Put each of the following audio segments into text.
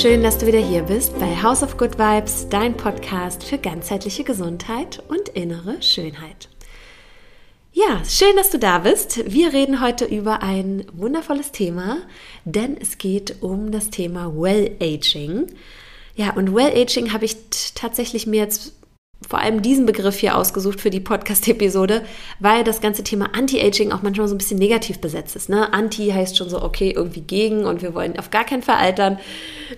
Schön, dass du wieder hier bist bei House of Good Vibes, dein Podcast für ganzheitliche Gesundheit und innere Schönheit. Ja, schön, dass du da bist. Wir reden heute über ein wundervolles Thema, denn es geht um das Thema Well Aging. Ja, und Well Aging habe ich tatsächlich mir jetzt vor allem diesen Begriff hier ausgesucht für die Podcast-Episode, weil das ganze Thema Anti-Aging auch manchmal so ein bisschen negativ besetzt ist. Ne? Anti heißt schon so, okay, irgendwie gegen und wir wollen auf gar keinen Fall altern.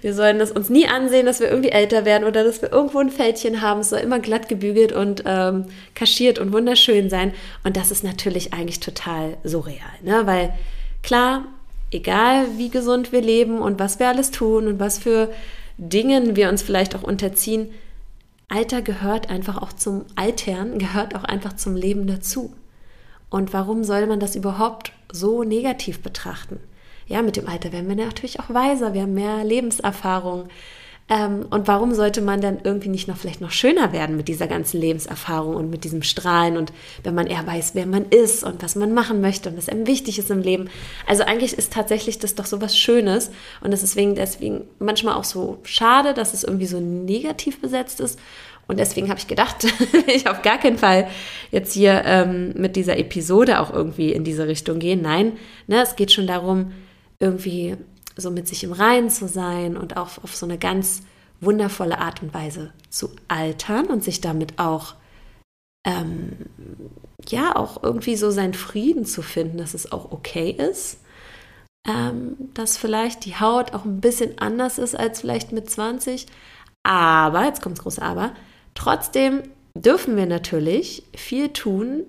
Wir sollen das uns nie ansehen, dass wir irgendwie älter werden oder dass wir irgendwo ein Fältchen haben. Es soll immer glatt gebügelt und ähm, kaschiert und wunderschön sein. Und das ist natürlich eigentlich total surreal, ne? weil klar, egal wie gesund wir leben und was wir alles tun und was für Dingen wir uns vielleicht auch unterziehen, Alter gehört einfach auch zum Altern, gehört auch einfach zum Leben dazu. Und warum soll man das überhaupt so negativ betrachten? Ja, mit dem Alter werden wir natürlich auch weiser, wir haben mehr Lebenserfahrung, ähm, und warum sollte man dann irgendwie nicht noch vielleicht noch schöner werden mit dieser ganzen Lebenserfahrung und mit diesem Strahlen und wenn man eher weiß, wer man ist und was man machen möchte und was einem wichtig ist im Leben. Also eigentlich ist tatsächlich das doch so was Schönes und es ist deswegen, deswegen manchmal auch so schade, dass es irgendwie so negativ besetzt ist. Und deswegen habe ich gedacht, ich auf gar keinen Fall jetzt hier ähm, mit dieser Episode auch irgendwie in diese Richtung gehen. Nein, ne, es geht schon darum, irgendwie so mit sich im Reinen zu sein und auch auf so eine ganz wundervolle Art und Weise zu altern und sich damit auch ähm, ja auch irgendwie so seinen Frieden zu finden, dass es auch okay ist, ähm, dass vielleicht die Haut auch ein bisschen anders ist als vielleicht mit 20, aber jetzt kommt das große Aber. Trotzdem dürfen wir natürlich viel tun,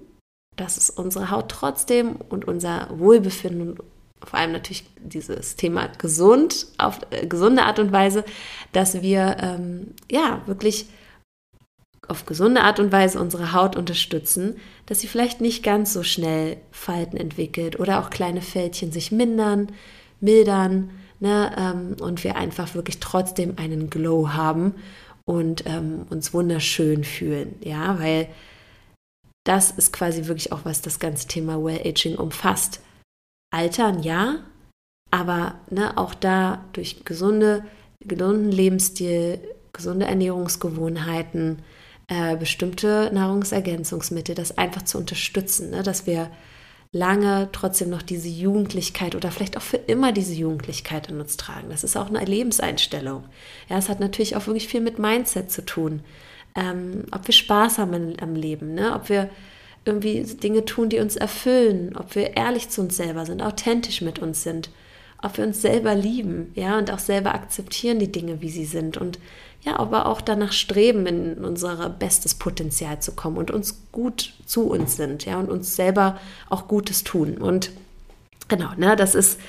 dass es unsere Haut trotzdem und unser Wohlbefinden und vor allem natürlich dieses Thema gesund, auf äh, gesunde Art und Weise, dass wir ähm, ja wirklich auf gesunde Art und Weise unsere Haut unterstützen, dass sie vielleicht nicht ganz so schnell Falten entwickelt oder auch kleine Fältchen sich mindern, mildern ne, ähm, und wir einfach wirklich trotzdem einen Glow haben und ähm, uns wunderschön fühlen, ja, weil das ist quasi wirklich auch was das ganze Thema Well Aging umfasst Altern ja, aber ne, auch da durch gesunde, gesunden Lebensstil, gesunde Ernährungsgewohnheiten, äh, bestimmte Nahrungsergänzungsmittel, das einfach zu unterstützen, ne, dass wir lange trotzdem noch diese Jugendlichkeit oder vielleicht auch für immer diese Jugendlichkeit in uns tragen. Das ist auch eine Lebenseinstellung. Ja, es hat natürlich auch wirklich viel mit Mindset zu tun. Ähm, ob wir Spaß haben am Leben, ne? ob wir irgendwie Dinge tun, die uns erfüllen, ob wir ehrlich zu uns selber sind, authentisch mit uns sind, ob wir uns selber lieben, ja, und auch selber akzeptieren die Dinge, wie sie sind und ja, aber auch danach streben, in unser bestes Potenzial zu kommen und uns gut zu uns sind, ja, und uns selber auch Gutes tun. Und genau, ne, das ist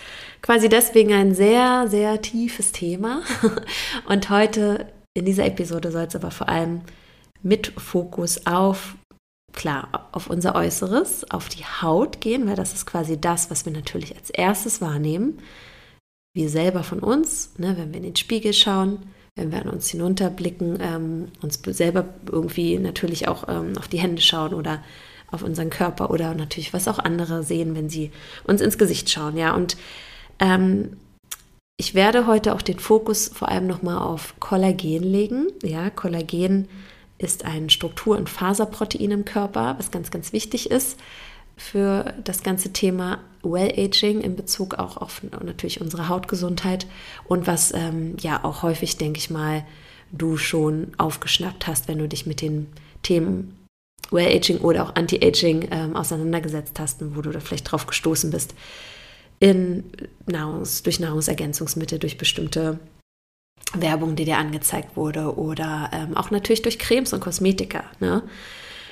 quasi deswegen ein sehr, sehr tiefes Thema. Und heute in dieser Episode soll es aber vor allem mit Fokus auf klar auf unser Äußeres, auf die Haut gehen, weil das ist quasi das, was wir natürlich als erstes wahrnehmen. Wir selber von uns, ne, wenn wir in den Spiegel schauen, wenn wir an uns hinunterblicken, ähm, uns selber irgendwie natürlich auch ähm, auf die Hände schauen oder auf unseren Körper oder natürlich was auch andere sehen, wenn sie uns ins Gesicht schauen, ja. Und ähm, ich werde heute auch den Fokus vor allem nochmal auf Kollagen legen. Ja, Kollagen ist ein Struktur- und Faserprotein im Körper, was ganz, ganz wichtig ist für das ganze Thema Well-Aging in Bezug auch auf natürlich unsere Hautgesundheit und was ähm, ja auch häufig, denke ich mal, du schon aufgeschnappt hast, wenn du dich mit den Themen Well-Aging oder auch Anti-Aging ähm, auseinandergesetzt hast und wo du da vielleicht drauf gestoßen bist. In Nahrungs-, durch Nahrungsergänzungsmittel, durch bestimmte Werbung, die dir angezeigt wurde oder ähm, auch natürlich durch Cremes und Kosmetika. Ne?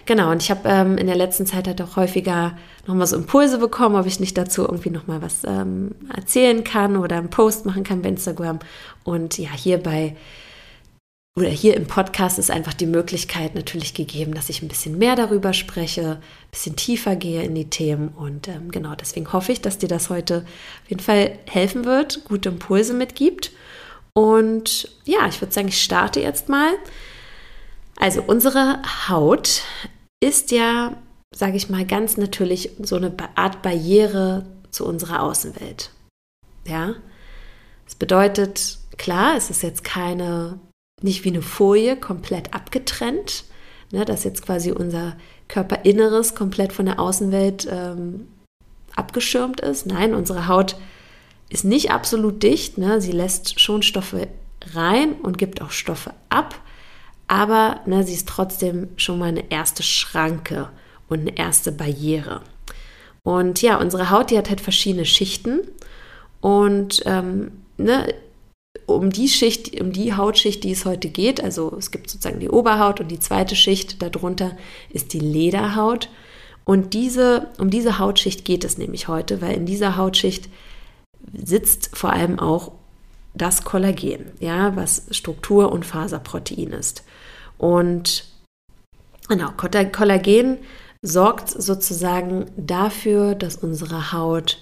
Genau, und ich habe ähm, in der letzten Zeit halt auch häufiger nochmal so Impulse bekommen, ob ich nicht dazu irgendwie nochmal was ähm, erzählen kann oder einen Post machen kann bei Instagram. Und ja, hier bei oder hier im Podcast ist einfach die Möglichkeit natürlich gegeben, dass ich ein bisschen mehr darüber spreche, ein bisschen tiefer gehe in die Themen. Und ähm, genau deswegen hoffe ich, dass dir das heute auf jeden Fall helfen wird, gute Impulse mitgibt. Und ja, ich würde sagen, ich starte jetzt mal. Also unsere Haut ist ja, sage ich mal, ganz natürlich so eine Art Barriere zu unserer Außenwelt. Ja, Das bedeutet, klar, es ist jetzt keine, nicht wie eine Folie komplett abgetrennt, ne, dass jetzt quasi unser Körperinneres komplett von der Außenwelt ähm, abgeschirmt ist. Nein, unsere Haut ist nicht absolut dicht. Ne? Sie lässt schon Stoffe rein und gibt auch Stoffe ab. Aber ne, sie ist trotzdem schon mal eine erste Schranke und eine erste Barriere. Und ja, unsere Haut, die hat halt verschiedene Schichten. Und ähm, ne, um die Schicht, um die Hautschicht, die es heute geht, also es gibt sozusagen die Oberhaut und die zweite Schicht darunter ist die Lederhaut. Und diese, um diese Hautschicht geht es nämlich heute, weil in dieser Hautschicht sitzt vor allem auch das Kollagen, ja, was Struktur- und Faserprotein ist. Und genau, Kollagen sorgt sozusagen dafür, dass unsere Haut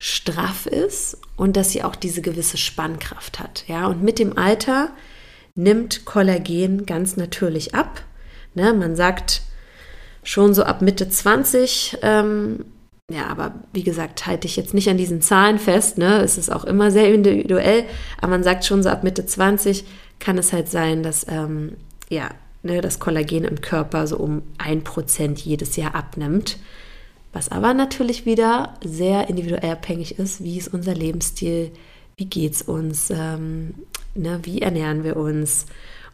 straff ist und dass sie auch diese gewisse Spannkraft hat. Ja, und mit dem Alter nimmt Kollagen ganz natürlich ab. Ne, man sagt schon so ab Mitte 20, ähm, ja, aber wie gesagt, halte ich jetzt nicht an diesen Zahlen fest. Ne? Es ist auch immer sehr individuell, aber man sagt schon so ab Mitte 20 kann es halt sein, dass ähm, ja, ne, das Kollagen im Körper so um ein Prozent jedes Jahr abnimmt. Was aber natürlich wieder sehr individuell abhängig ist, wie ist unser Lebensstil, wie geht es uns, ähm, ne, wie ernähren wir uns.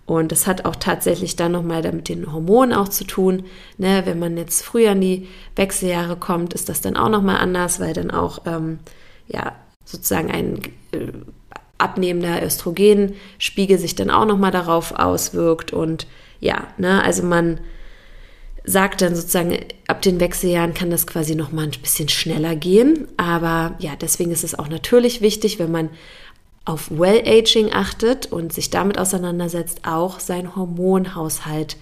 Und das hat auch tatsächlich dann nochmal mit den Hormonen auch zu tun. Ne, wenn man jetzt früher in die Wechseljahre kommt, ist das dann auch nochmal anders, weil dann auch ähm, ja, sozusagen ein äh, abnehmender Östrogenspiegel sich dann auch nochmal darauf auswirkt. Und ja, ne, also man sagt dann sozusagen, ab den Wechseljahren kann das quasi noch mal ein bisschen schneller gehen. Aber ja, deswegen ist es auch natürlich wichtig, wenn man auf Well-Aging achtet und sich damit auseinandersetzt, auch seinen Hormonhaushalt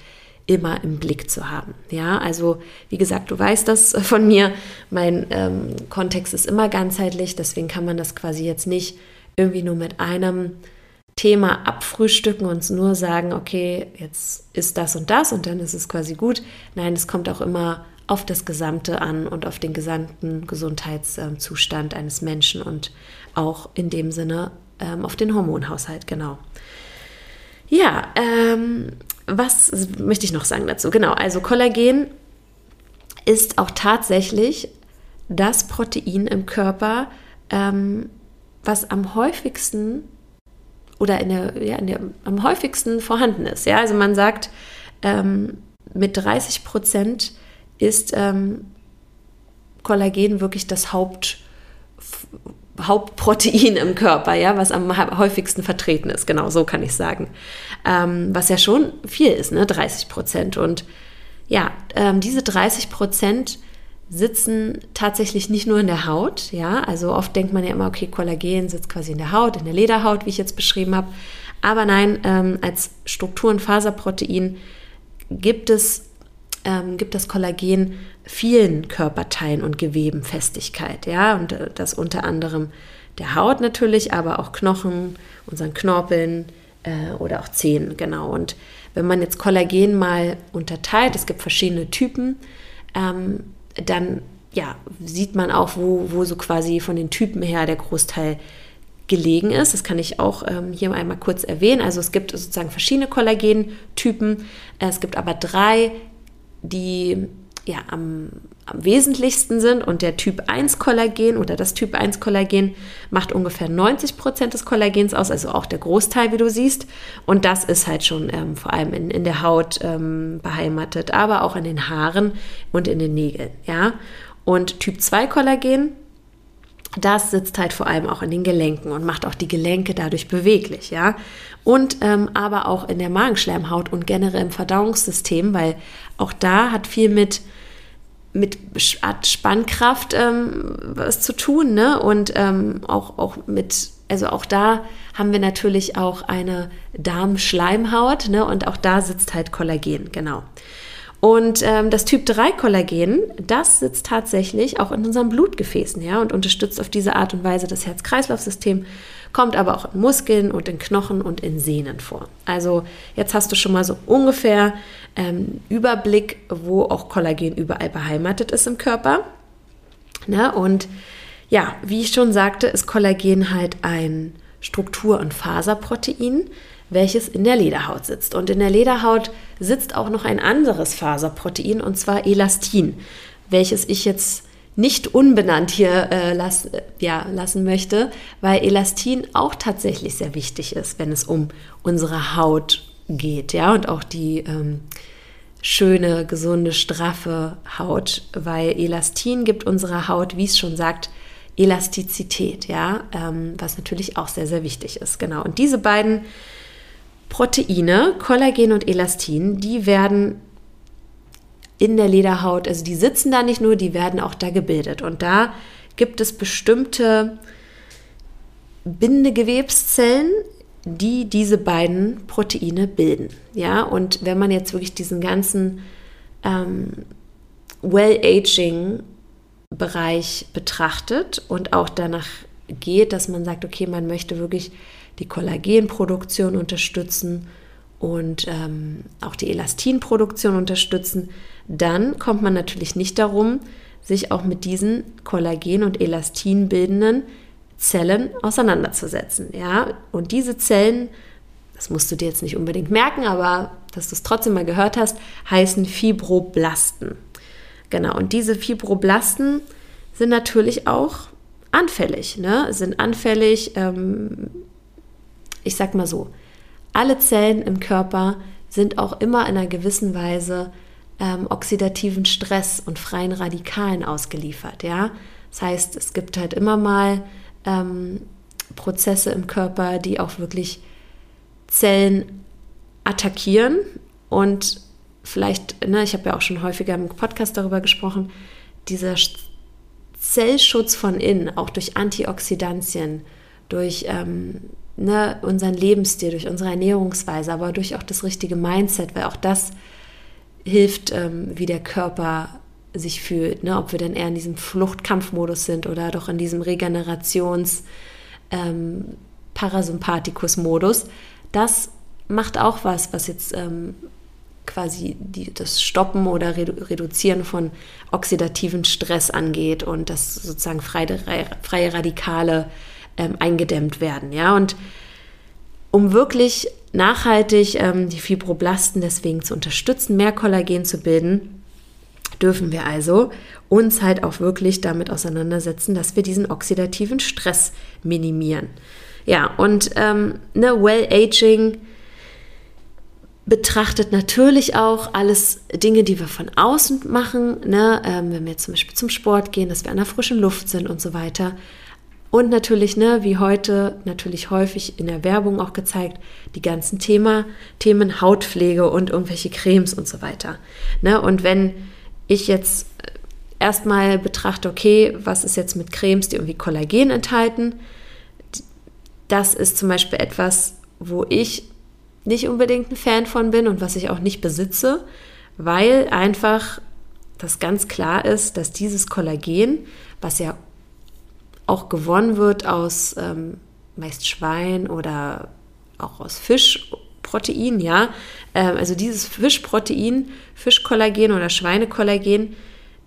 immer im Blick zu haben. Ja, also wie gesagt, du weißt das von mir. Mein ähm, Kontext ist immer ganzheitlich, deswegen kann man das quasi jetzt nicht irgendwie nur mit einem Thema abfrühstücken und nur sagen, okay, jetzt ist das und das und dann ist es quasi gut. Nein, es kommt auch immer auf das Gesamte an und auf den gesamten Gesundheitszustand eines Menschen und auch in dem Sinne ähm, auf den Hormonhaushalt, genau. Ja, ähm, was möchte ich noch sagen dazu? Genau, also Kollagen ist auch tatsächlich das Protein im Körper, ähm, was am häufigsten oder in der, ja, in der, am häufigsten vorhanden ist. Ja, also man sagt, ähm, mit 30 Prozent ist ähm, Kollagen wirklich das Haupt, Hauptprotein im Körper, ja, was am häufigsten vertreten ist. Genau, so kann ich sagen. Ähm, was ja schon viel ist, ne, 30 Prozent. Und ja, ähm, diese 30 Prozent sitzen tatsächlich nicht nur in der Haut, ja, also oft denkt man ja immer, okay, Kollagen sitzt quasi in der Haut, in der Lederhaut, wie ich jetzt beschrieben habe, aber nein, ähm, als Struktur- und Faserprotein gibt es ähm, gibt das Kollagen vielen Körperteilen und Geweben Festigkeit, ja, und äh, das unter anderem der Haut natürlich, aber auch Knochen, unseren Knorpeln äh, oder auch Zähnen, genau. Und wenn man jetzt Kollagen mal unterteilt, es gibt verschiedene Typen, ähm, dann ja, sieht man auch, wo, wo so quasi von den Typen her der Großteil gelegen ist. Das kann ich auch ähm, hier einmal kurz erwähnen. Also es gibt sozusagen verschiedene Kollagentypen. Es gibt aber drei, die ja am am wesentlichsten sind und der Typ 1 Kollagen oder das Typ 1 Kollagen macht ungefähr 90 Prozent des Kollagens aus, also auch der Großteil, wie du siehst. Und das ist halt schon ähm, vor allem in, in der Haut ähm, beheimatet, aber auch in den Haaren und in den Nägeln, ja. Und Typ 2 Kollagen, das sitzt halt vor allem auch in den Gelenken und macht auch die Gelenke dadurch beweglich, ja. Und ähm, aber auch in der Magenschleimhaut und generell im Verdauungssystem, weil auch da hat viel mit mit Spannkraft ähm, was zu tun, ne? Und ähm, auch, auch mit, also auch da haben wir natürlich auch eine Darmschleimhaut, ne? Und auch da sitzt halt Kollagen, genau. Und ähm, das Typ 3 Kollagen, das sitzt tatsächlich auch in unseren Blutgefäßen, ja, und unterstützt auf diese Art und Weise das Herz-Kreislauf-System kommt aber auch in Muskeln und in Knochen und in Sehnen vor. Also jetzt hast du schon mal so ungefähr ähm, Überblick, wo auch Kollagen überall beheimatet ist im Körper. Ne? Und ja, wie ich schon sagte, ist Kollagen halt ein Struktur- und Faserprotein, welches in der Lederhaut sitzt. Und in der Lederhaut sitzt auch noch ein anderes Faserprotein, und zwar Elastin, welches ich jetzt nicht unbenannt hier äh, las, ja, lassen möchte, weil Elastin auch tatsächlich sehr wichtig ist, wenn es um unsere Haut geht, ja, und auch die ähm, schöne, gesunde, straffe Haut, weil Elastin gibt unserer Haut, wie es schon sagt, Elastizität, ja, ähm, was natürlich auch sehr, sehr wichtig ist. Genau. Und diese beiden Proteine, Kollagen und Elastin, die werden in der Lederhaut, also die sitzen da nicht nur, die werden auch da gebildet. Und da gibt es bestimmte Bindegewebszellen, die diese beiden Proteine bilden. Ja, und wenn man jetzt wirklich diesen ganzen ähm, Well-Aging-Bereich betrachtet und auch danach geht, dass man sagt, okay, man möchte wirklich die Kollagenproduktion unterstützen und ähm, auch die Elastinproduktion unterstützen, dann kommt man natürlich nicht darum, sich auch mit diesen Kollagen- und Elastin bildenden Zellen auseinanderzusetzen. Ja? Und diese Zellen, das musst du dir jetzt nicht unbedingt merken, aber dass du es trotzdem mal gehört hast, heißen Fibroblasten. Genau, und diese Fibroblasten sind natürlich auch anfällig, ne? sind anfällig, ähm, ich sag mal so, alle Zellen im Körper sind auch immer in einer gewissen Weise ähm, oxidativen Stress und freien Radikalen ausgeliefert, ja. Das heißt, es gibt halt immer mal ähm, Prozesse im Körper, die auch wirklich Zellen attackieren und vielleicht, ne, ich habe ja auch schon häufiger im Podcast darüber gesprochen, dieser Zellschutz von innen, auch durch Antioxidantien, durch ähm, ne, unseren Lebensstil, durch unsere Ernährungsweise, aber durch auch das richtige Mindset, weil auch das hilft, ähm, wie der Körper sich fühlt, ne? ob wir dann eher in diesem Fluchtkampfmodus sind oder doch in diesem Regenerations- ähm. Das macht auch was, was jetzt ähm, quasi die, das Stoppen oder Redu Reduzieren von oxidativen Stress angeht und dass sozusagen freie, freie Radikale ähm, eingedämmt werden. Ja, und um wirklich nachhaltig ähm, die Fibroblasten deswegen zu unterstützen, mehr Kollagen zu bilden, dürfen wir also uns halt auch wirklich damit auseinandersetzen, dass wir diesen oxidativen Stress minimieren. Ja, und ähm, ne, Well-Aging betrachtet natürlich auch alles Dinge, die wir von außen machen, ne, ähm, wenn wir zum Beispiel zum Sport gehen, dass wir an der frischen Luft sind und so weiter. Und natürlich, ne, wie heute natürlich häufig in der Werbung auch gezeigt, die ganzen Thema, Themen Hautpflege und irgendwelche Cremes und so weiter. Ne, und wenn ich jetzt erstmal betrachte, okay, was ist jetzt mit Cremes, die irgendwie Kollagen enthalten, das ist zum Beispiel etwas, wo ich nicht unbedingt ein Fan von bin und was ich auch nicht besitze, weil einfach das ganz klar ist, dass dieses Kollagen, was ja auch gewonnen wird aus ähm, meist Schwein oder auch aus Fisch Protein, ja. Ähm, also dieses Fischprotein, Fischkollagen oder Schweinekollagen,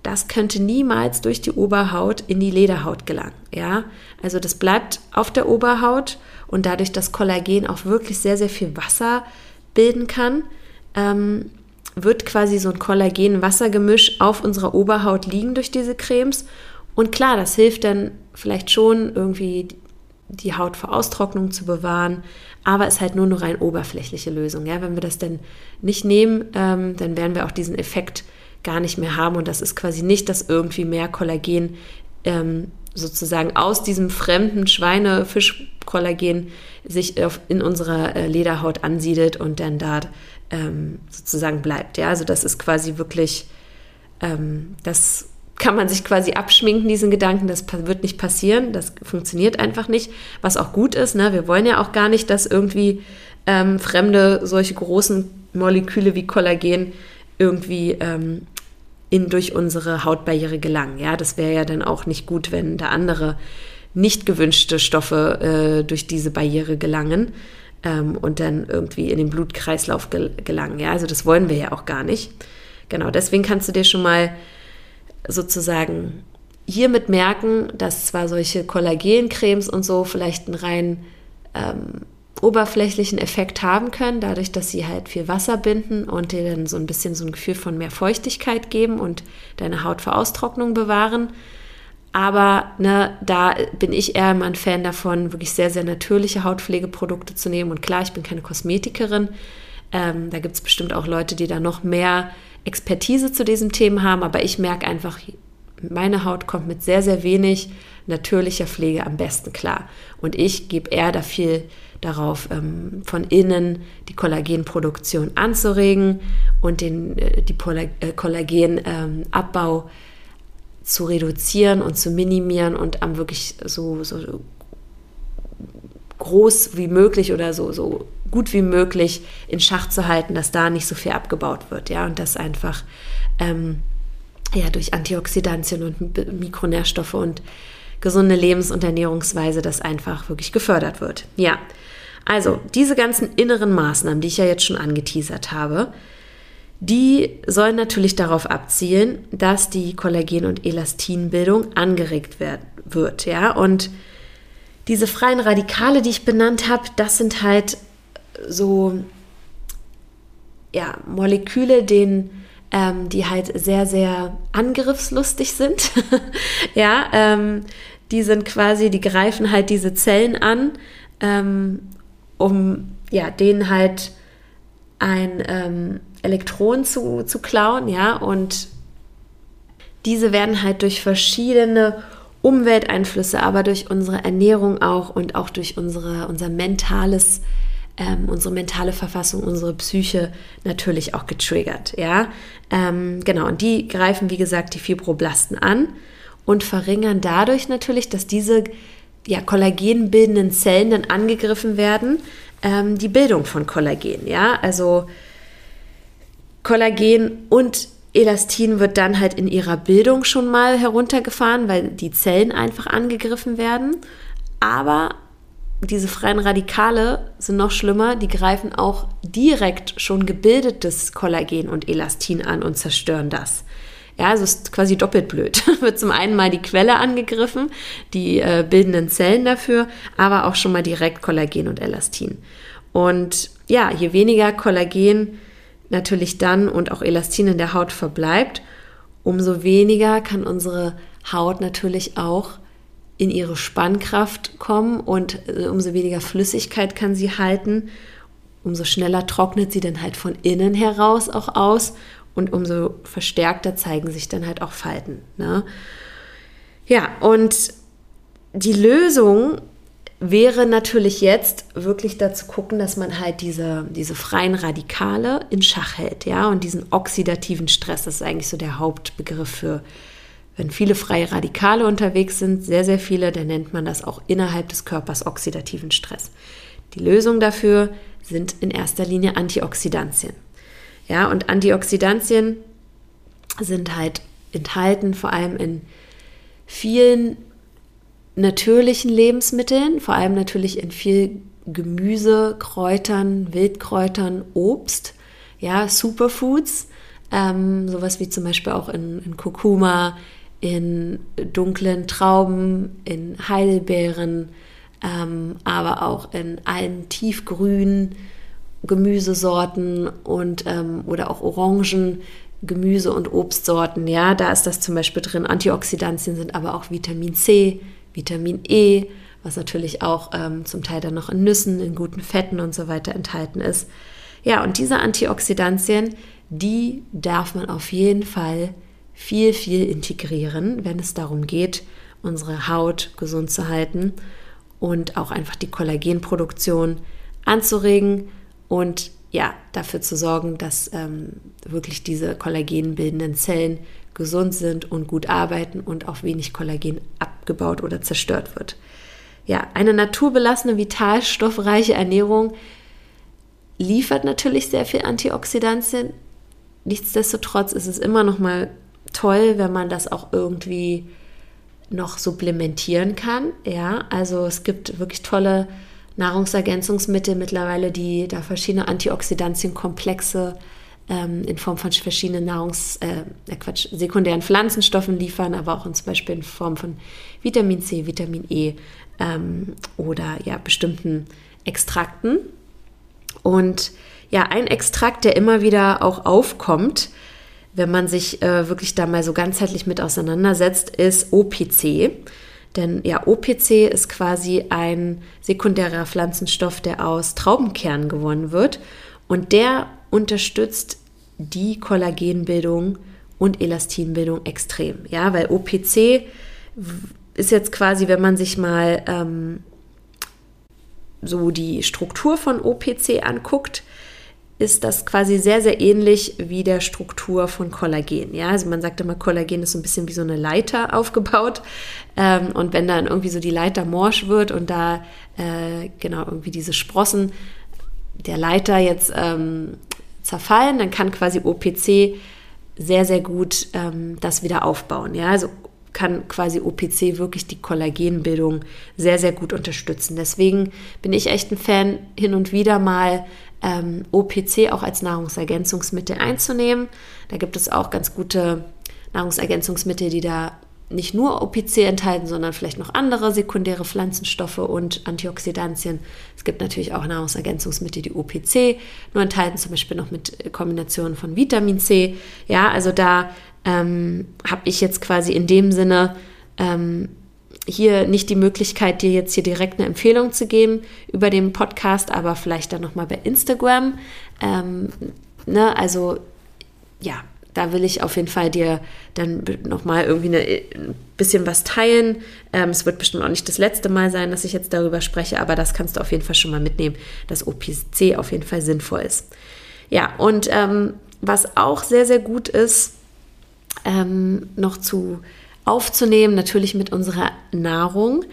das könnte niemals durch die Oberhaut in die Lederhaut gelangen, ja. Also das bleibt auf der Oberhaut und dadurch, dass Kollagen auch wirklich sehr, sehr viel Wasser bilden kann, ähm, wird quasi so ein Kollagen-Wassergemisch auf unserer Oberhaut liegen durch diese Cremes. Und klar, das hilft dann vielleicht schon irgendwie die Haut vor Austrocknung zu bewahren, aber ist halt nur eine rein oberflächliche Lösung. Ja? Wenn wir das denn nicht nehmen, ähm, dann werden wir auch diesen Effekt gar nicht mehr haben und das ist quasi nicht, dass irgendwie mehr Kollagen ähm, sozusagen aus diesem fremden Schweine-Fisch-Kollagen sich auf, in unserer äh, Lederhaut ansiedelt und dann da ähm, sozusagen bleibt. Ja? Also das ist quasi wirklich ähm, das kann man sich quasi abschminken, diesen Gedanken, das wird nicht passieren, das funktioniert einfach nicht, was auch gut ist. Ne? Wir wollen ja auch gar nicht, dass irgendwie ähm, fremde, solche großen Moleküle wie Kollagen irgendwie ähm, in, durch unsere Hautbarriere gelangen. Ja, das wäre ja dann auch nicht gut, wenn da andere nicht gewünschte Stoffe äh, durch diese Barriere gelangen ähm, und dann irgendwie in den Blutkreislauf gel gelangen. Ja, also das wollen wir ja auch gar nicht. Genau, deswegen kannst du dir schon mal sozusagen hiermit merken, dass zwar solche Kollagencremes und so vielleicht ein rein ähm, oberflächlichen Effekt haben können, dadurch, dass sie halt viel Wasser binden und dir dann so ein bisschen so ein Gefühl von mehr Feuchtigkeit geben und deine Haut vor Austrocknung bewahren. Aber ne, da bin ich eher immer ein Fan davon, wirklich sehr, sehr natürliche Hautpflegeprodukte zu nehmen. Und klar, ich bin keine Kosmetikerin. Ähm, da gibt es bestimmt auch Leute, die da noch mehr Expertise zu diesem Thema haben. Aber ich merke einfach, meine Haut kommt mit sehr, sehr wenig natürlicher Pflege am besten klar. Und ich gebe eher da viel darauf, ähm, von innen die Kollagenproduktion anzuregen und den, äh, die äh, Kollagenabbau ähm, zu reduzieren und zu minimieren und am wirklich so, so groß wie möglich oder so, so gut wie möglich in Schach zu halten, dass da nicht so viel abgebaut wird, ja, und das einfach ähm, ja, durch Antioxidantien und Mikronährstoffe und gesunde Lebens- und Ernährungsweise das einfach wirklich gefördert wird. Ja, also diese ganzen inneren Maßnahmen, die ich ja jetzt schon angeteasert habe, die sollen natürlich darauf abzielen, dass die Kollagen- und Elastinbildung angeregt werd, wird. Ja? Und diese freien Radikale, die ich benannt habe, das sind halt so ja, Moleküle, denen, ähm, die halt sehr, sehr angriffslustig sind. ja, ähm, die sind quasi, die greifen halt diese Zellen an, ähm, um ja, denen halt ein ähm, Elektron zu, zu klauen, ja, und diese werden halt durch verschiedene Umwelteinflüsse, aber durch unsere Ernährung auch und auch durch unsere, unser mentales, ähm, unsere mentale Verfassung, unsere Psyche natürlich auch getriggert, ja. Ähm, genau, und die greifen, wie gesagt, die Fibroblasten an und verringern dadurch natürlich, dass diese ja, kollagenbildenden Zellen dann angegriffen werden, ähm, die Bildung von Kollagen, ja, also Kollagen und Elastin wird dann halt in ihrer Bildung schon mal heruntergefahren, weil die Zellen einfach angegriffen werden. Aber diese freien Radikale sind noch schlimmer, die greifen auch direkt schon gebildetes Kollagen und Elastin an und zerstören das. Ja, also ist quasi doppelt blöd. wird zum einen mal die Quelle angegriffen, die äh, bildenden Zellen dafür, aber auch schon mal direkt Kollagen und Elastin. Und ja, je weniger Kollagen natürlich dann und auch Elastin in der Haut verbleibt, umso weniger kann unsere Haut natürlich auch in ihre Spannkraft kommen und äh, umso weniger Flüssigkeit kann sie halten, umso schneller trocknet sie dann halt von innen heraus auch aus und umso verstärkter zeigen sich dann halt auch Falten. Ne? Ja, und die Lösung wäre natürlich jetzt wirklich dazu gucken, dass man halt diese, diese freien Radikale in Schach hält, ja, und diesen oxidativen Stress, das ist eigentlich so der Hauptbegriff für, wenn viele freie Radikale unterwegs sind, sehr, sehr viele, dann nennt man das auch innerhalb des Körpers oxidativen Stress. Die Lösung dafür sind in erster Linie Antioxidantien. Ja, und Antioxidantien sind halt enthalten vor allem in vielen natürlichen Lebensmitteln, vor allem natürlich in viel Gemüse, Kräutern, Wildkräutern, Obst, ja, Superfoods, ähm, sowas wie zum Beispiel auch in, in Kurkuma, in dunklen Trauben, in Heidelbeeren, ähm, aber auch in allen tiefgrünen Gemüsesorten und ähm, oder auch Orangen, Gemüse- und Obstsorten. Ja, da ist das zum Beispiel drin. Antioxidantien sind aber auch Vitamin C, Vitamin E, was natürlich auch ähm, zum Teil dann noch in Nüssen, in guten Fetten und so weiter enthalten ist. Ja, und diese Antioxidantien, die darf man auf jeden Fall viel, viel integrieren, wenn es darum geht, unsere Haut gesund zu halten und auch einfach die Kollagenproduktion anzuregen und ja, dafür zu sorgen, dass ähm, wirklich diese kollagenbildenden Zellen gesund sind und gut arbeiten und auch wenig Kollagen abgebaut oder zerstört wird. Ja, eine naturbelassene, vitalstoffreiche Ernährung liefert natürlich sehr viel Antioxidantien. Nichtsdestotrotz ist es immer noch mal toll, wenn man das auch irgendwie noch supplementieren kann. Ja, also es gibt wirklich tolle Nahrungsergänzungsmittel mittlerweile, die da verschiedene Antioxidantien-Komplexe ähm, in Form von verschiedenen Nahrungs-, äh, Quatsch, sekundären Pflanzenstoffen liefern, aber auch in, zum Beispiel in Form von Vitamin C, Vitamin E ähm, oder ja, bestimmten Extrakten. Und ja, ein Extrakt, der immer wieder auch aufkommt, wenn man sich äh, wirklich da mal so ganzheitlich mit auseinandersetzt, ist OPC. Denn ja, OPC ist quasi ein sekundärer Pflanzenstoff, der aus Traubenkernen gewonnen wird. Und der unterstützt die Kollagenbildung und Elastinbildung extrem. Ja, weil OPC ist jetzt quasi, wenn man sich mal ähm, so die Struktur von OPC anguckt, ist das quasi sehr, sehr ähnlich wie der Struktur von Kollagen. Ja, also man sagt immer, Kollagen ist so ein bisschen wie so eine Leiter aufgebaut. Ähm, und wenn dann irgendwie so die Leiter morsch wird und da äh, genau irgendwie diese Sprossen der Leiter jetzt ähm, zerfallen, dann kann quasi OPC sehr, sehr gut ähm, das wieder aufbauen. Ja, also kann quasi OPC wirklich die Kollagenbildung sehr, sehr gut unterstützen. Deswegen bin ich echt ein Fan, hin und wieder mal ähm, OPC auch als Nahrungsergänzungsmittel einzunehmen. Da gibt es auch ganz gute Nahrungsergänzungsmittel, die da nicht nur OPC enthalten, sondern vielleicht noch andere sekundäre Pflanzenstoffe und Antioxidantien. Es gibt natürlich auch Nahrungsergänzungsmittel, die OPC nur enthalten, zum Beispiel noch mit Kombinationen von Vitamin C. Ja, also da ähm, habe ich jetzt quasi in dem Sinne ähm, hier nicht die Möglichkeit, dir jetzt hier direkt eine Empfehlung zu geben über den Podcast, aber vielleicht dann nochmal bei Instagram. Ähm, ne, also ja, da will ich auf jeden Fall dir dann nochmal irgendwie eine, ein bisschen was teilen. Ähm, es wird bestimmt auch nicht das letzte Mal sein, dass ich jetzt darüber spreche, aber das kannst du auf jeden Fall schon mal mitnehmen, dass OPC auf jeden Fall sinnvoll ist. Ja, und ähm, was auch sehr, sehr gut ist, ähm, noch zu aufzunehmen, natürlich mit unserer Nahrung,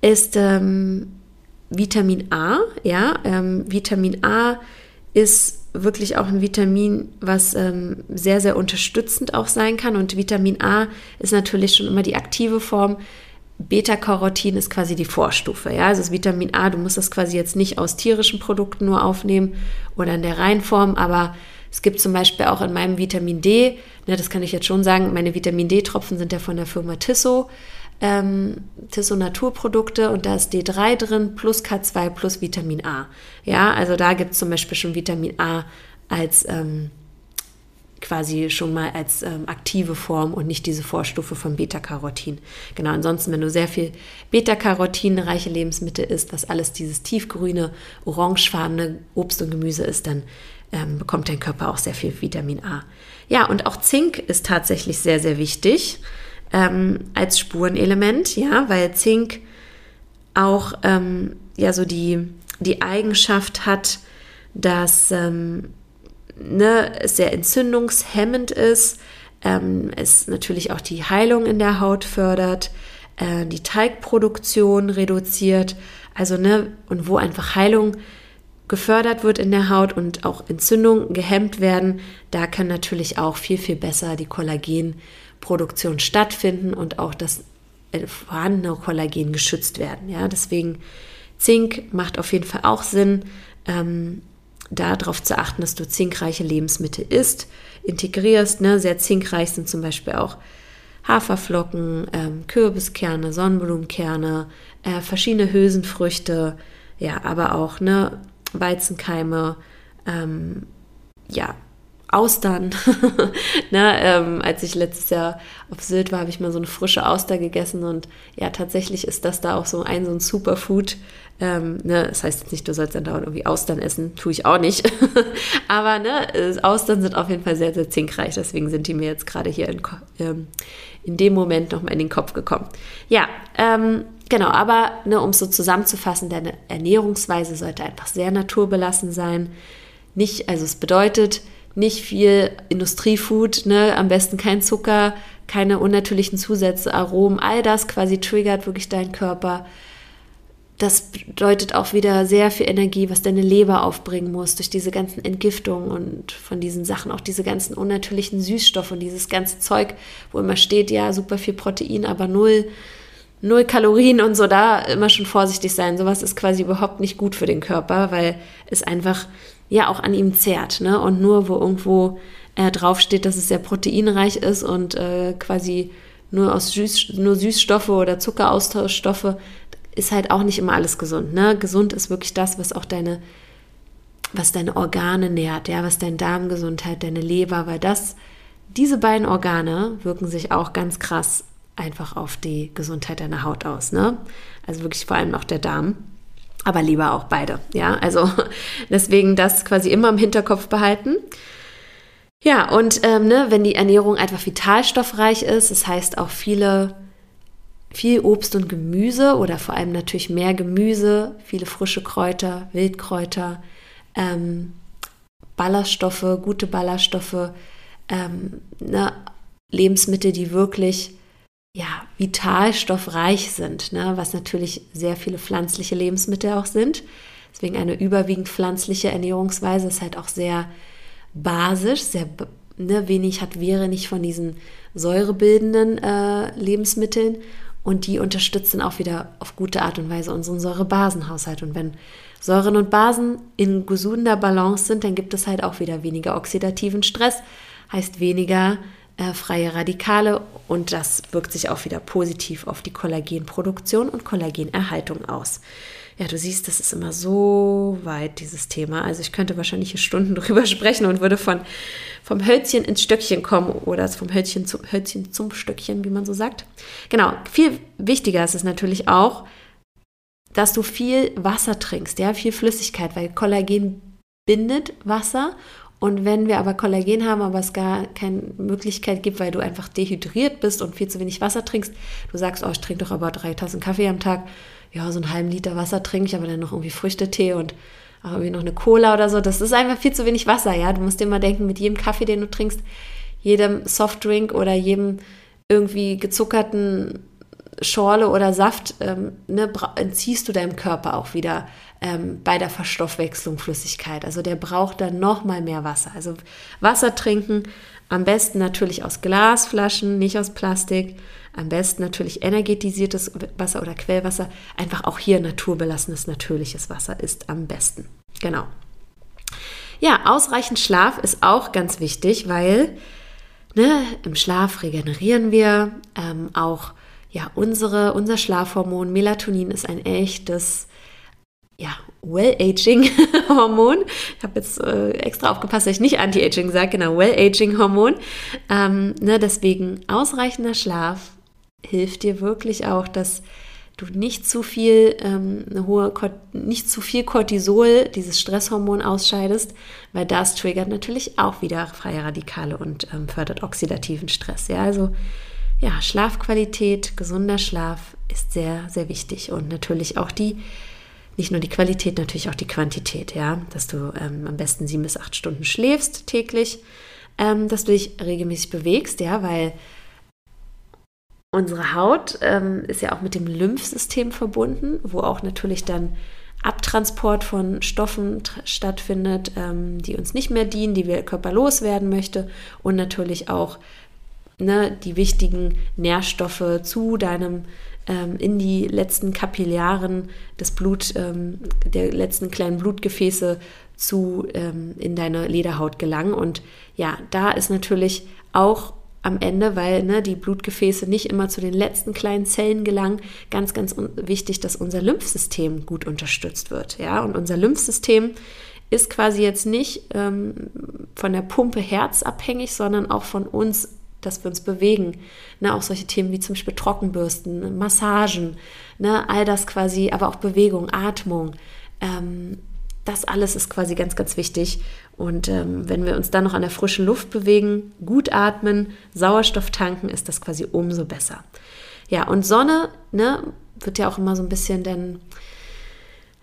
ist ähm, Vitamin A. Ja, ähm, Vitamin A ist wirklich auch ein Vitamin, was ähm, sehr, sehr unterstützend auch sein kann. Und Vitamin A ist natürlich schon immer die aktive Form. Beta-Carotin ist quasi die Vorstufe. Ja, also das Vitamin A, du musst das quasi jetzt nicht aus tierischen Produkten nur aufnehmen oder in der Reinform, aber es gibt zum Beispiel auch in meinem Vitamin D, ne, das kann ich jetzt schon sagen, meine Vitamin D-Tropfen sind ja von der Firma Tissot, ähm, Tissot Naturprodukte und da ist D3 drin plus K2 plus Vitamin A. Ja, also da gibt es zum Beispiel schon Vitamin A als ähm, quasi schon mal als ähm, aktive Form und nicht diese Vorstufe von Beta-Carotin. Genau, ansonsten, wenn du sehr viel Beta-Carotin-reiche Lebensmittel isst, was alles dieses tiefgrüne, orangefarbene Obst und Gemüse ist, dann ähm, bekommt dein Körper auch sehr viel Vitamin A. Ja, und auch Zink ist tatsächlich sehr, sehr wichtig ähm, als Spurenelement, ja, weil Zink auch ähm, ja so die, die Eigenschaft hat, dass ähm, ne, es sehr entzündungshemmend ist, ähm, es natürlich auch die Heilung in der Haut fördert, äh, die Teigproduktion reduziert, also ne, und wo einfach Heilung gefördert wird in der Haut und auch Entzündungen gehemmt werden, da kann natürlich auch viel, viel besser die Kollagenproduktion stattfinden und auch das äh, vorhandene Kollagen geschützt werden. Ja, deswegen Zink macht auf jeden Fall auch Sinn, ähm, darauf zu achten, dass du zinkreiche Lebensmittel isst, integrierst. Ne? Sehr zinkreich sind zum Beispiel auch Haferflocken, ähm, Kürbiskerne, Sonnenblumenkerne, äh, verschiedene Hülsenfrüchte, ja, aber auch ne, Weizenkeime, ähm, ja, Austern. ne, ähm, als ich letztes Jahr auf Sylt war, habe ich mal so eine frische Auster gegessen und ja, tatsächlich ist das da auch so ein, so ein Superfood. Ähm, ne, das heißt jetzt nicht, du sollst dann dauernd irgendwie Austern essen, tue ich auch nicht. Aber ne, Austern sind auf jeden Fall sehr, sehr zinkreich, deswegen sind die mir jetzt gerade hier in, ähm, in dem Moment nochmal in den Kopf gekommen. Ja, ähm, Genau, aber ne, um es so zusammenzufassen, deine Ernährungsweise sollte einfach sehr naturbelassen sein. Nicht, also es bedeutet nicht viel Industriefood, ne, am besten kein Zucker, keine unnatürlichen Zusätze, Aromen, all das quasi triggert wirklich deinen Körper. Das bedeutet auch wieder sehr viel Energie, was deine Leber aufbringen muss durch diese ganzen Entgiftungen und von diesen Sachen, auch diese ganzen unnatürlichen Süßstoffe und dieses ganze Zeug, wo immer steht, ja, super viel Protein, aber null null Kalorien und so, da immer schon vorsichtig sein. Sowas ist quasi überhaupt nicht gut für den Körper, weil es einfach ja auch an ihm zehrt. Ne? Und nur wo irgendwo äh, draufsteht, dass es sehr proteinreich ist und äh, quasi nur aus Süß, nur Süßstoffe oder Zuckeraustauschstoffe, ist halt auch nicht immer alles gesund. Ne? Gesund ist wirklich das, was auch deine, was deine Organe nährt, ja, was deine Darmgesundheit, deine Leber, weil das, diese beiden Organe wirken sich auch ganz krass einfach auf die Gesundheit deiner Haut aus. Ne? Also wirklich vor allem auch der Darm aber lieber auch beide. Ja, also deswegen das quasi immer im Hinterkopf behalten. Ja, und ähm, ne, wenn die Ernährung einfach vitalstoffreich ist, das heißt auch viele, viel Obst und Gemüse oder vor allem natürlich mehr Gemüse, viele frische Kräuter, Wildkräuter, ähm, Ballaststoffe, gute Ballaststoffe, ähm, ne, Lebensmittel, die wirklich ja, vitalstoffreich sind, ne? was natürlich sehr viele pflanzliche Lebensmittel auch sind. Deswegen eine überwiegend pflanzliche Ernährungsweise ist halt auch sehr basisch, sehr ne, wenig hat wäre nicht von diesen säurebildenden äh, Lebensmitteln und die unterstützen auch wieder auf gute Art und Weise unseren Säurebasenhaushalt. Und wenn Säuren und Basen in gesunder Balance sind, dann gibt es halt auch wieder weniger oxidativen Stress, heißt weniger freie Radikale und das wirkt sich auch wieder positiv auf die Kollagenproduktion und Kollagenerhaltung aus. Ja, du siehst, das ist immer so weit, dieses Thema. Also ich könnte wahrscheinlich hier Stunden drüber sprechen und würde von, vom Hölzchen ins Stöckchen kommen oder vom Hölzchen zum, Hölzchen zum Stöckchen, wie man so sagt. Genau, viel wichtiger ist es natürlich auch, dass du viel Wasser trinkst, ja, viel Flüssigkeit, weil Kollagen bindet Wasser und wenn wir aber Kollagen haben, aber es gar keine Möglichkeit gibt, weil du einfach dehydriert bist und viel zu wenig Wasser trinkst, du sagst, oh, ich trinke doch aber drei Tassen Kaffee am Tag, ja, so einen halben Liter Wasser trinke ich, aber dann noch irgendwie Früchtetee und auch irgendwie noch eine Cola oder so. Das ist einfach viel zu wenig Wasser, ja. Du musst dir mal denken, mit jedem Kaffee, den du trinkst, jedem Softdrink oder jedem irgendwie gezuckerten Schorle oder Saft ähm, ne, entziehst du deinem Körper auch wieder ähm, bei der Verstoffwechslung Flüssigkeit. Also der braucht dann noch mal mehr Wasser. Also Wasser trinken, am besten natürlich aus Glasflaschen, nicht aus Plastik. Am besten natürlich energetisiertes Wasser oder Quellwasser. Einfach auch hier naturbelassenes, natürliches Wasser ist am besten. Genau. Ja, ausreichend Schlaf ist auch ganz wichtig, weil ne, im Schlaf regenerieren wir. Ähm, auch ja, unsere, unser Schlafhormon Melatonin ist ein echtes ja, Well-Aging-Hormon. Ich habe jetzt äh, extra aufgepasst, dass ich nicht Anti-Aging sage, genau, Well-Aging-Hormon. Ähm, ne, deswegen ausreichender Schlaf hilft dir wirklich auch, dass du nicht zu viel ähm, eine hohe nicht zu viel Cortisol, dieses Stresshormon ausscheidest, weil das triggert natürlich auch wieder freie Radikale und ähm, fördert oxidativen Stress. Ja, also ja, Schlafqualität, gesunder Schlaf ist sehr, sehr wichtig. Und natürlich auch die, nicht nur die Qualität, natürlich auch die Quantität, ja, dass du ähm, am besten sieben bis acht Stunden schläfst täglich, ähm, dass du dich regelmäßig bewegst, ja, weil unsere Haut ähm, ist ja auch mit dem Lymphsystem verbunden, wo auch natürlich dann Abtransport von Stoffen stattfindet, ähm, die uns nicht mehr dienen, die wir körperlos werden möchte. Und natürlich auch ne, die wichtigen Nährstoffe zu deinem ähm, in die letzten Kapillaren des Blut, ähm, der letzten kleinen Blutgefäße zu ähm, in deine Lederhaut gelangen. Und ja, da ist natürlich auch am Ende, weil ne, die Blutgefäße nicht immer zu den letzten kleinen Zellen gelangen, ganz, ganz wichtig, dass unser Lymphsystem gut unterstützt wird. Ja, und unser Lymphsystem ist quasi jetzt nicht ähm, von der Pumpe Herz abhängig, sondern auch von uns dass wir uns bewegen. Ne, auch solche Themen wie zum Beispiel Trockenbürsten, Massagen, ne, all das quasi, aber auch Bewegung, Atmung. Ähm, das alles ist quasi ganz, ganz wichtig. Und ähm, wenn wir uns dann noch an der frischen Luft bewegen, gut atmen, Sauerstoff tanken, ist das quasi umso besser. Ja, und Sonne ne, wird ja auch immer so ein bisschen dann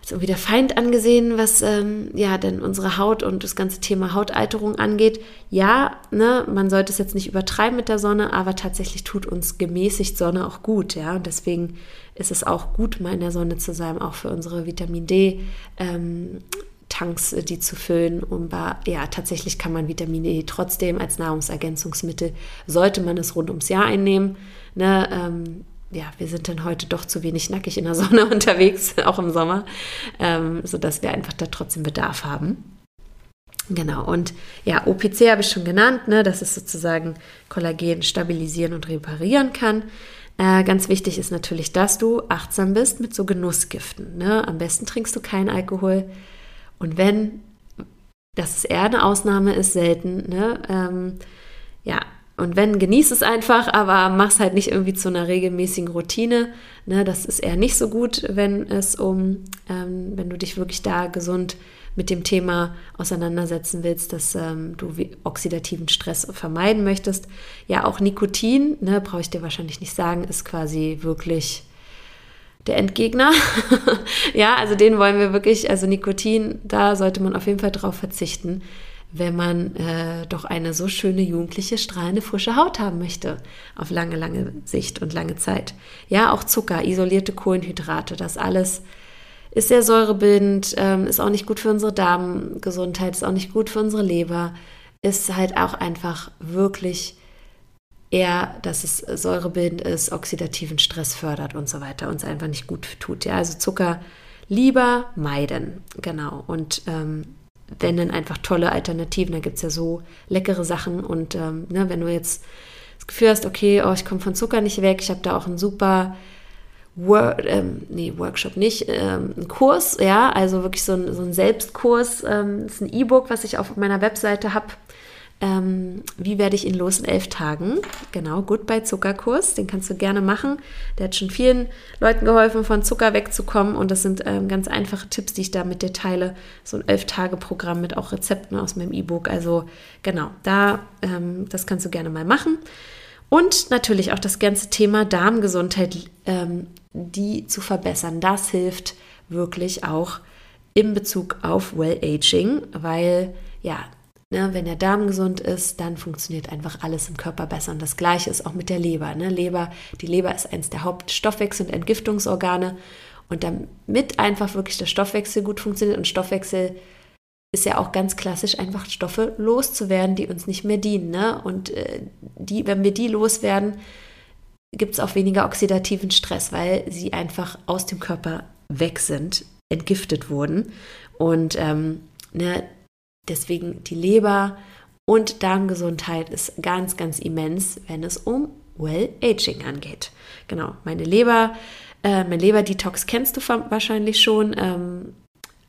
als irgendwie der Feind angesehen, was ähm, ja denn unsere Haut und das ganze Thema Hautalterung angeht. Ja, ne, man sollte es jetzt nicht übertreiben mit der Sonne, aber tatsächlich tut uns gemäßigt Sonne auch gut, ja. Und deswegen ist es auch gut, mal in der Sonne zu sein, auch für unsere Vitamin D. Ähm, Tanks, äh, die zu füllen. Und ja, tatsächlich kann man Vitamin E trotzdem als Nahrungsergänzungsmittel, sollte man es rund ums Jahr einnehmen. Ne, ähm, ja, wir sind dann heute doch zu wenig nackig in der Sonne unterwegs, auch im Sommer, ähm, sodass wir einfach da trotzdem Bedarf haben. Genau, und ja, OPC habe ich schon genannt, ne, dass es sozusagen Kollagen stabilisieren und reparieren kann. Äh, ganz wichtig ist natürlich, dass du achtsam bist mit so Genussgiften. Ne? Am besten trinkst du keinen Alkohol. Und wenn, das ist eher eine Ausnahme ist, selten, ne? Ähm, ja, und wenn, genieß es einfach, aber mach es halt nicht irgendwie zu einer regelmäßigen Routine. Ne, das ist eher nicht so gut, wenn es um, ähm, wenn du dich wirklich da gesund mit dem Thema auseinandersetzen willst, dass ähm, du oxidativen Stress vermeiden möchtest. Ja, auch Nikotin, ne, brauche ich dir wahrscheinlich nicht sagen, ist quasi wirklich der Endgegner. ja, also den wollen wir wirklich, also Nikotin, da sollte man auf jeden Fall drauf verzichten, wenn man äh, doch eine so schöne, jugendliche, strahlende, frische Haut haben möchte. Auf lange, lange Sicht und lange Zeit. Ja, auch Zucker, isolierte Kohlenhydrate, das alles ist sehr säurebildend, ähm, ist auch nicht gut für unsere Darmgesundheit, ist auch nicht gut für unsere Leber, ist halt auch einfach wirklich eher, dass es säurebildend ist, oxidativen Stress fördert und so weiter, uns einfach nicht gut tut. Ja, also Zucker lieber meiden, genau. Und ähm, wenn dann einfach tolle Alternativen, da gibt es ja so leckere Sachen und ähm, ne, wenn du jetzt das Gefühl hast, okay, oh, ich komme von Zucker nicht weg, ich habe da auch einen super Wor ähm, nee, Workshop nicht, ähm, ein Kurs, ja, also wirklich so ein, so ein Selbstkurs, ähm, ist ein E-Book, was ich auf meiner Webseite habe. Ähm, wie werde ich ihn los in elf Tagen? Genau, Goodbye Zuckerkurs, den kannst du gerne machen. Der hat schon vielen Leuten geholfen, von Zucker wegzukommen und das sind ähm, ganz einfache Tipps, die ich da mit dir teile. So ein elf-Tage-Programm mit auch Rezepten aus meinem E-Book. Also genau, da, ähm, das kannst du gerne mal machen. Und natürlich auch das ganze Thema Darmgesundheit ähm, die zu verbessern. Das hilft wirklich auch in Bezug auf Well-Aging, weil ja, ne, wenn der Darm gesund ist, dann funktioniert einfach alles im Körper besser. Und das Gleiche ist auch mit der Leber. Ne? Leber, die Leber ist eines der Hauptstoffwechsel- und Entgiftungsorgane. Und damit einfach wirklich der Stoffwechsel gut funktioniert und Stoffwechsel ist ja auch ganz klassisch, einfach Stoffe loszuwerden, die uns nicht mehr dienen. Ne? Und äh, die, wenn wir die loswerden, gibt es auch weniger oxidativen Stress, weil sie einfach aus dem Körper weg sind, entgiftet wurden. Und ähm, ne, deswegen die Leber und Darmgesundheit ist ganz, ganz immens, wenn es um Well-Aging angeht. Genau, meine Leber, äh, mein Leber-Detox kennst du wahrscheinlich schon. Ähm,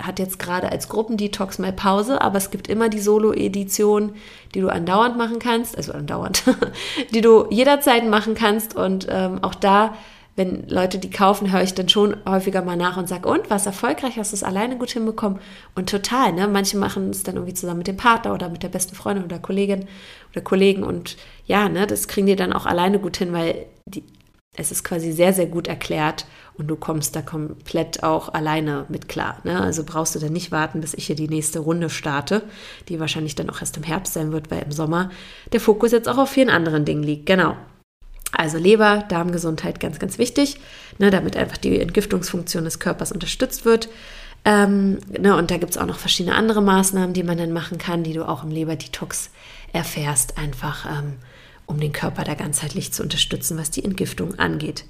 hat jetzt gerade als Gruppendetox mal Pause, aber es gibt immer die Solo-Edition, die du andauernd machen kannst, also andauernd, die du jederzeit machen kannst. Und ähm, auch da, wenn Leute die kaufen, höre ich dann schon häufiger mal nach und sage, und was erfolgreich, hast du es alleine gut hinbekommen? Und total, ne? Manche machen es dann irgendwie zusammen mit dem Partner oder mit der besten Freundin oder Kollegin oder Kollegen und ja, ne, das kriegen die dann auch alleine gut hin, weil die, es ist quasi sehr, sehr gut erklärt und du kommst da komplett auch alleine mit klar. Ne? Also brauchst du dann nicht warten, bis ich hier die nächste Runde starte, die wahrscheinlich dann auch erst im Herbst sein wird, weil im Sommer der Fokus jetzt auch auf vielen anderen Dingen liegt. Genau. Also Leber, Darmgesundheit ganz, ganz wichtig, ne, damit einfach die Entgiftungsfunktion des Körpers unterstützt wird. Ähm, ne, und da gibt es auch noch verschiedene andere Maßnahmen, die man dann machen kann, die du auch im Leberdetox erfährst, einfach ähm, um den Körper da ganzheitlich zu unterstützen, was die Entgiftung angeht.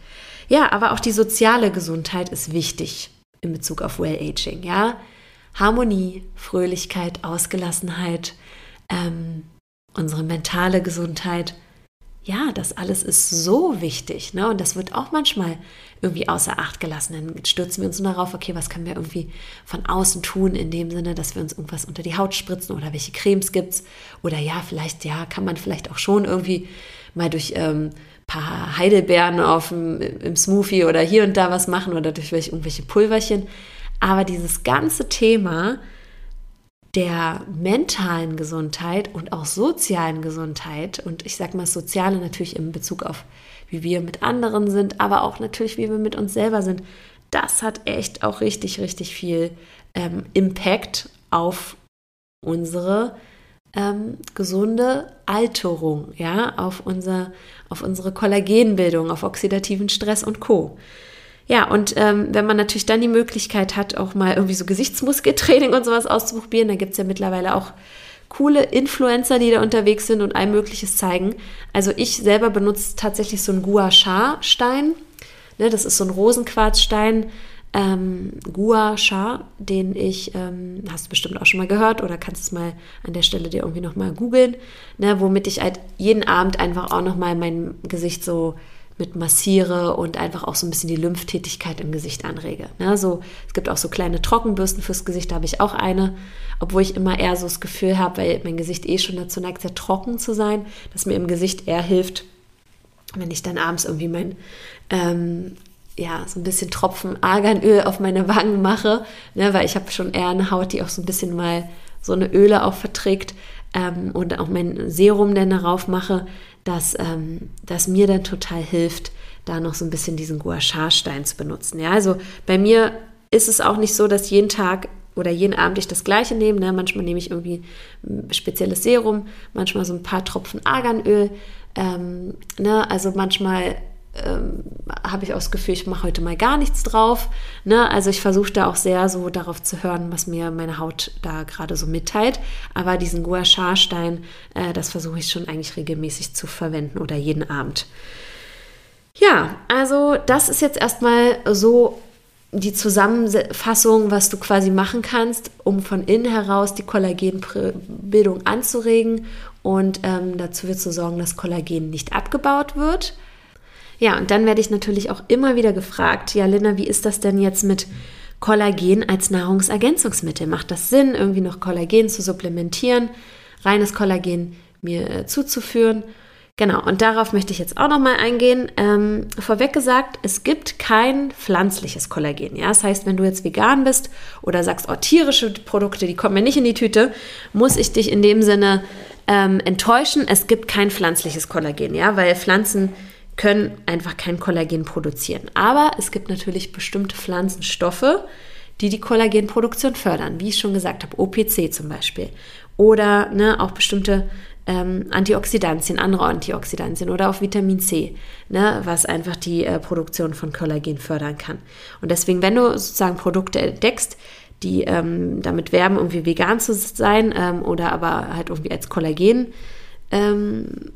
Ja, aber auch die soziale Gesundheit ist wichtig in Bezug auf Well-Aging. Ja, Harmonie, Fröhlichkeit, Ausgelassenheit, ähm, unsere mentale Gesundheit. Ja, das alles ist so wichtig. Ne? Und das wird auch manchmal irgendwie außer Acht gelassen. Dann stürzen wir uns nur darauf, okay, was können wir irgendwie von außen tun, in dem Sinne, dass wir uns irgendwas unter die Haut spritzen oder welche Cremes gibt es. Oder ja, vielleicht, ja, kann man vielleicht auch schon irgendwie mal durch ähm, paar Heidelbeeren auf dem, im Smoothie oder hier und da was machen oder durch welche, irgendwelche Pulverchen. Aber dieses ganze Thema der mentalen Gesundheit und auch sozialen Gesundheit und ich sage mal soziale natürlich in Bezug auf wie wir mit anderen sind, aber auch natürlich wie wir mit uns selber sind, das hat echt auch richtig, richtig viel ähm, Impact auf unsere ähm, gesunde Alterung, ja, auf, unser, auf unsere Kollagenbildung, auf oxidativen Stress und Co. Ja, und ähm, wenn man natürlich dann die Möglichkeit hat, auch mal irgendwie so Gesichtsmuskeltraining und sowas auszuprobieren, da gibt es ja mittlerweile auch coole Influencer, die da unterwegs sind und all Mögliches zeigen. Also ich selber benutze tatsächlich so einen Gua Sha Stein. Ne, das ist so ein Rosenquarzstein, ähm, Gua Sha, den ich, ähm, hast du bestimmt auch schon mal gehört oder kannst es mal an der Stelle dir irgendwie nochmal googeln, ne, womit ich halt jeden Abend einfach auch nochmal mein Gesicht so mit massiere und einfach auch so ein bisschen die Lymphtätigkeit im Gesicht anrege. Ne, so, es gibt auch so kleine Trockenbürsten fürs Gesicht, da habe ich auch eine, obwohl ich immer eher so das Gefühl habe, weil mein Gesicht eh schon dazu neigt, sehr trocken zu sein, dass mir im Gesicht eher hilft, wenn ich dann abends irgendwie mein ähm, ja, so ein bisschen Tropfen Arganöl auf meine Wangen mache, ne, weil ich habe schon eher eine Haut, die auch so ein bisschen mal so eine Öle auch verträgt ähm, und auch mein Serum dann darauf mache, dass ähm, das mir dann total hilft, da noch so ein bisschen diesen Gua Sha Stein zu benutzen. Ja, also bei mir ist es auch nicht so, dass jeden Tag oder jeden Abend ich das gleiche nehme. Ne? Manchmal nehme ich irgendwie ein spezielles Serum, manchmal so ein paar Tropfen Arganöl. Ähm, ne? Also manchmal ähm, habe ich auch das Gefühl, ich mache heute mal gar nichts drauf. Ne? Also ich versuche da auch sehr so darauf zu hören, was mir meine Haut da gerade so mitteilt. Aber diesen Gua Sha Stein, äh, das versuche ich schon eigentlich regelmäßig zu verwenden oder jeden Abend. Ja, also das ist jetzt erstmal so die Zusammenfassung, was du quasi machen kannst, um von innen heraus die Kollagenbildung anzuregen und ähm, dazu wird zu sorgen, dass Kollagen nicht abgebaut wird. Ja, und dann werde ich natürlich auch immer wieder gefragt, ja, Linda, wie ist das denn jetzt mit Kollagen als Nahrungsergänzungsmittel? Macht das Sinn, irgendwie noch Kollagen zu supplementieren, reines Kollagen mir äh, zuzuführen? Genau, und darauf möchte ich jetzt auch nochmal eingehen. Ähm, vorweg gesagt, es gibt kein pflanzliches Kollagen. Ja? Das heißt, wenn du jetzt vegan bist oder sagst, oh, tierische Produkte, die kommen mir nicht in die Tüte, muss ich dich in dem Sinne ähm, enttäuschen. Es gibt kein pflanzliches Kollagen, ja, weil Pflanzen können einfach kein Kollagen produzieren. Aber es gibt natürlich bestimmte Pflanzenstoffe, die die Kollagenproduktion fördern, wie ich schon gesagt habe, OPC zum Beispiel. Oder ne, auch bestimmte ähm, Antioxidantien, andere Antioxidantien oder auch Vitamin C, ne, was einfach die äh, Produktion von Kollagen fördern kann. Und deswegen, wenn du sozusagen Produkte entdeckst, die ähm, damit werben, irgendwie vegan zu sein ähm, oder aber halt irgendwie als Kollagen ähm,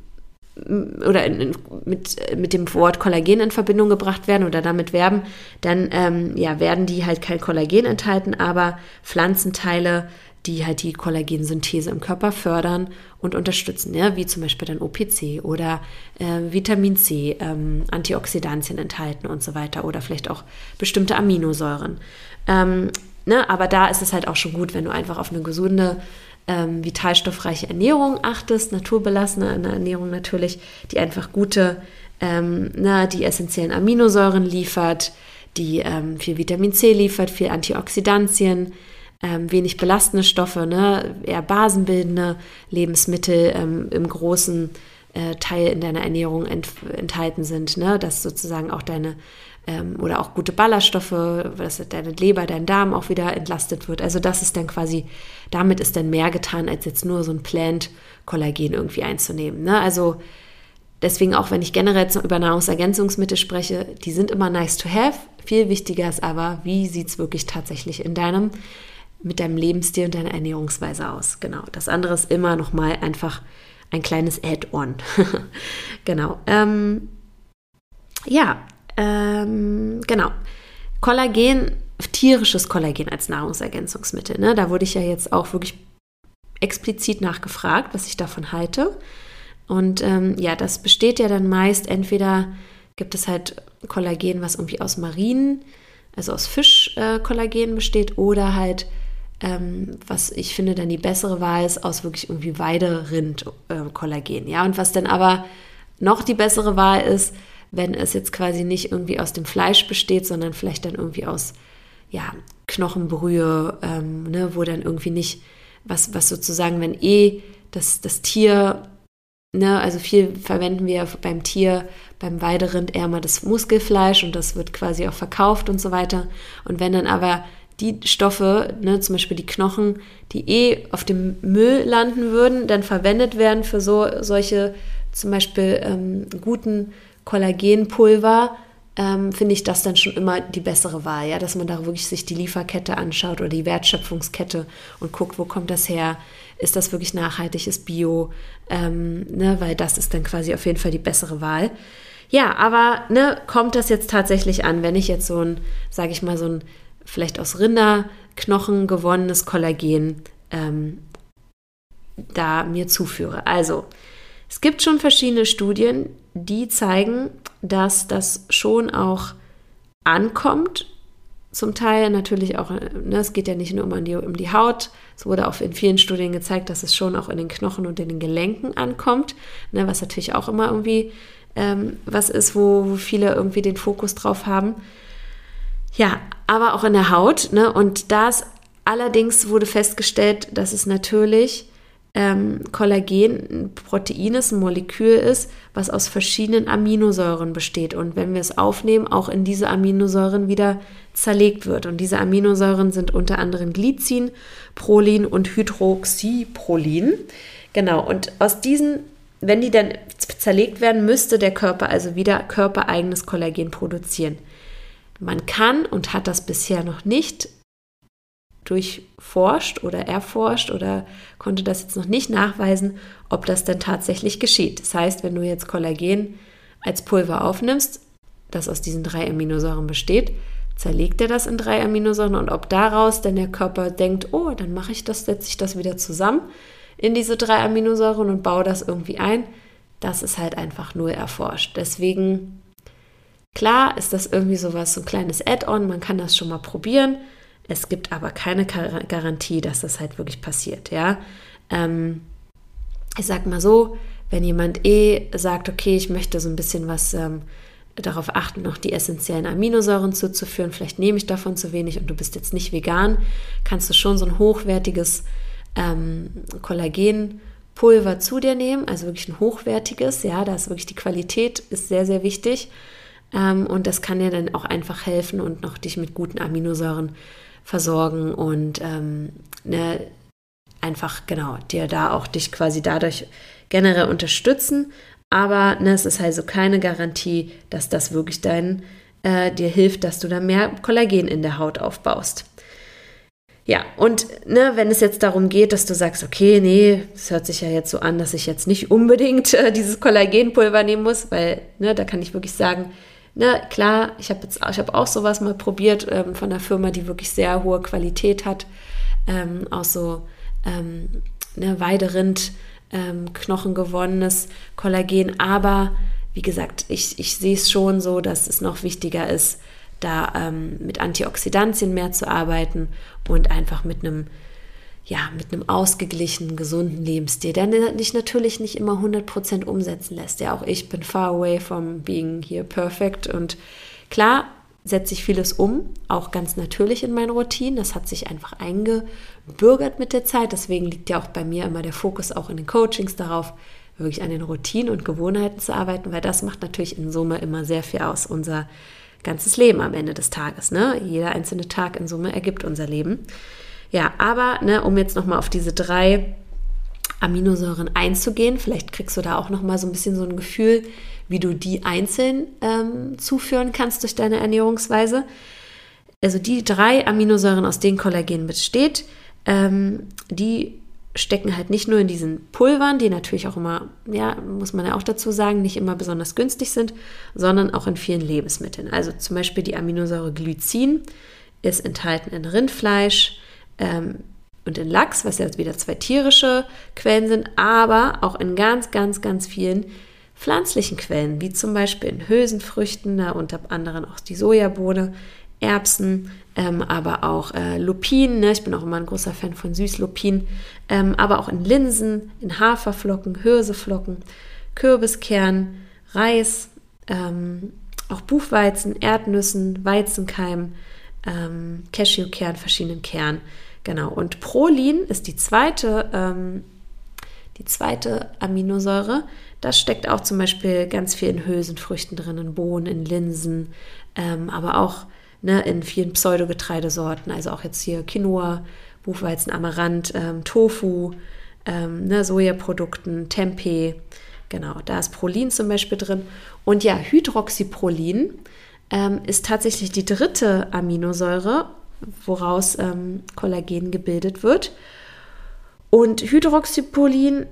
oder in, in, mit, mit dem Wort Kollagen in Verbindung gebracht werden oder damit werben, dann ähm, ja, werden die halt kein Kollagen enthalten, aber Pflanzenteile, die halt die Kollagensynthese im Körper fördern und unterstützen, ja, wie zum Beispiel dann OPC oder äh, Vitamin C, ähm, Antioxidantien enthalten und so weiter oder vielleicht auch bestimmte Aminosäuren. Ähm, ne, aber da ist es halt auch schon gut, wenn du einfach auf eine gesunde ähm, vitalstoffreiche Ernährung achtest, naturbelassene Ernährung natürlich, die einfach gute, ähm, na, die essentiellen Aminosäuren liefert, die ähm, viel Vitamin C liefert, viel Antioxidantien, ähm, wenig belastende Stoffe, ne, eher basenbildende Lebensmittel ähm, im großen äh, Teil in deiner Ernährung ent enthalten sind, ne, dass sozusagen auch deine ähm, oder auch gute Ballaststoffe, dass deine Leber, dein Darm auch wieder entlastet wird. Also das ist dann quasi, damit ist dann mehr getan, als jetzt nur so ein Plant-Kollagen irgendwie einzunehmen. Ne? Also deswegen auch, wenn ich generell über Nahrungsergänzungsmittel spreche, die sind immer nice to have. Viel wichtiger ist aber, wie sieht es wirklich tatsächlich in deinem, mit deinem Lebensstil und deiner Ernährungsweise aus. Genau. Das andere ist immer nochmal einfach ein kleines Add-on. genau. Ähm, ja, ähm, genau. Kollagen, tierisches Kollagen als Nahrungsergänzungsmittel. Ne? Da wurde ich ja jetzt auch wirklich explizit nachgefragt, was ich davon halte. Und ähm, ja, das besteht ja dann meist, entweder gibt es halt Kollagen, was irgendwie aus Marinen, also aus Fischkollagen äh, besteht, oder halt, ähm, was ich finde dann die bessere Wahl ist, aus wirklich irgendwie Weiderind-Kollagen. Äh, ja, und was dann aber noch die bessere Wahl ist, wenn es jetzt quasi nicht irgendwie aus dem Fleisch besteht, sondern vielleicht dann irgendwie aus ja, Knochenbrühe, ähm, ne, wo dann irgendwie nicht, was, was sozusagen, wenn eh das, das Tier, ne, also viel verwenden wir beim Tier, beim Weiderind eher mal das Muskelfleisch und das wird quasi auch verkauft und so weiter. Und wenn dann aber die Stoffe, ne, zum Beispiel die Knochen, die eh auf dem Müll landen würden, dann verwendet werden für so solche zum Beispiel ähm, guten Kollagenpulver, ähm, finde ich das dann schon immer die bessere Wahl, ja, dass man da wirklich sich die Lieferkette anschaut oder die Wertschöpfungskette und guckt, wo kommt das her? Ist das wirklich nachhaltig, ist Bio? Ähm, ne, weil das ist dann quasi auf jeden Fall die bessere Wahl. ja, aber ne, kommt das jetzt tatsächlich an, wenn ich jetzt so ein, sage ich mal, so ein vielleicht aus Rinderknochen gewonnenes Kollagen ähm, da mir zuführe. Also, es gibt schon verschiedene Studien, die zeigen, dass das schon auch ankommt. Zum Teil natürlich auch, ne, es geht ja nicht nur um die, um die Haut, es wurde auch in vielen Studien gezeigt, dass es schon auch in den Knochen und in den Gelenken ankommt, ne, was natürlich auch immer irgendwie ähm, was ist, wo, wo viele irgendwie den Fokus drauf haben. Ja, aber auch in der Haut. Ne? Und das allerdings wurde festgestellt, dass es natürlich ähm, Kollagen ein Protein ist, ein Molekül ist, was aus verschiedenen Aminosäuren besteht. Und wenn wir es aufnehmen, auch in diese Aminosäuren wieder zerlegt wird. Und diese Aminosäuren sind unter anderem Glycin, Prolin und Hydroxyprolin. Genau, und aus diesen, wenn die dann zerlegt werden, müsste der Körper also wieder körpereigenes Kollagen produzieren. Man kann und hat das bisher noch nicht durchforscht oder erforscht oder konnte das jetzt noch nicht nachweisen, ob das denn tatsächlich geschieht. Das heißt, wenn du jetzt Kollagen als Pulver aufnimmst, das aus diesen drei Aminosäuren besteht, zerlegt er das in drei Aminosäuren und ob daraus denn der Körper denkt, oh, dann mache ich das, setze ich das wieder zusammen in diese drei Aminosäuren und baue das irgendwie ein, das ist halt einfach nur erforscht. Deswegen, klar ist das irgendwie sowas, so ein kleines Add-on, man kann das schon mal probieren. Es gibt aber keine Garantie, dass das halt wirklich passiert, ja. Ähm, ich sag mal so, wenn jemand eh sagt, okay, ich möchte so ein bisschen was ähm, darauf achten, noch die essentiellen Aminosäuren zuzuführen, vielleicht nehme ich davon zu wenig und du bist jetzt nicht vegan, kannst du schon so ein hochwertiges ähm, Kollagenpulver zu dir nehmen, also wirklich ein hochwertiges, ja, da ist wirklich die Qualität ist sehr, sehr wichtig ähm, und das kann dir dann auch einfach helfen und noch dich mit guten Aminosäuren versorgen und ähm, ne, einfach genau dir da auch dich quasi dadurch generell unterstützen. Aber ne, es ist also keine Garantie, dass das wirklich dein, äh, dir hilft, dass du da mehr Kollagen in der Haut aufbaust. Ja, und ne, wenn es jetzt darum geht, dass du sagst, okay, nee, es hört sich ja jetzt so an, dass ich jetzt nicht unbedingt äh, dieses Kollagenpulver nehmen muss, weil ne, da kann ich wirklich sagen, ne, klar, ich habe jetzt ich hab auch sowas mal probiert ähm, von einer Firma, die wirklich sehr hohe Qualität hat, ähm, aus so ähm, ne, Weiderind, ähm, Knochen gewonnenes Kollagen. Aber wie gesagt, ich, ich sehe es schon so, dass es noch wichtiger ist, da ähm, mit Antioxidantien mehr zu arbeiten und einfach mit einem ja, mit einem ausgeglichenen, gesunden Lebensstil, der dich natürlich nicht immer 100% umsetzen lässt. Ja, auch ich bin far away from being here perfect und klar setze ich vieles um, auch ganz natürlich in meinen Routinen. Das hat sich einfach eingebürgert mit der Zeit. Deswegen liegt ja auch bei mir immer der Fokus auch in den Coachings darauf, wirklich an den Routinen und Gewohnheiten zu arbeiten, weil das macht natürlich in Summe immer sehr viel aus, unser ganzes Leben am Ende des Tages. Ne? Jeder einzelne Tag in Summe ergibt unser Leben. Ja, aber ne, um jetzt nochmal auf diese drei Aminosäuren einzugehen, vielleicht kriegst du da auch nochmal so ein bisschen so ein Gefühl, wie du die einzeln ähm, zuführen kannst durch deine Ernährungsweise. Also die drei Aminosäuren, aus denen Kollagen besteht, ähm, die stecken halt nicht nur in diesen Pulvern, die natürlich auch immer, ja, muss man ja auch dazu sagen, nicht immer besonders günstig sind, sondern auch in vielen Lebensmitteln. Also zum Beispiel die Aminosäure Glycin ist enthalten in Rindfleisch, ähm, und in Lachs, was ja wieder zwei tierische Quellen sind, aber auch in ganz, ganz, ganz vielen pflanzlichen Quellen, wie zum Beispiel in Hülsenfrüchten, da unter anderem auch die Sojabohne, Erbsen, ähm, aber auch äh, Lupinen. Ne? Ich bin auch immer ein großer Fan von Süßlupinen, ähm, aber auch in Linsen, in Haferflocken, Hirseflocken, Kürbiskern, Reis, ähm, auch Buchweizen, Erdnüssen, Weizenkeim, ähm, Cashewkern, verschiedenen Kernen. Genau, und Prolin ist die zweite, ähm, die zweite Aminosäure. Das steckt auch zum Beispiel ganz viel in Hülsenfrüchten drin, in Bohnen, in Linsen, ähm, aber auch ne, in vielen Pseudogetreidesorten, also auch jetzt hier Quinoa, Buchweizen, Amaranth, ähm, Tofu, ähm, ne, Sojaprodukten, Tempeh. Genau, da ist Prolin zum Beispiel drin. Und ja, Hydroxyprolin ähm, ist tatsächlich die dritte Aminosäure woraus ähm, Kollagen gebildet wird. Und Hydroxyprolin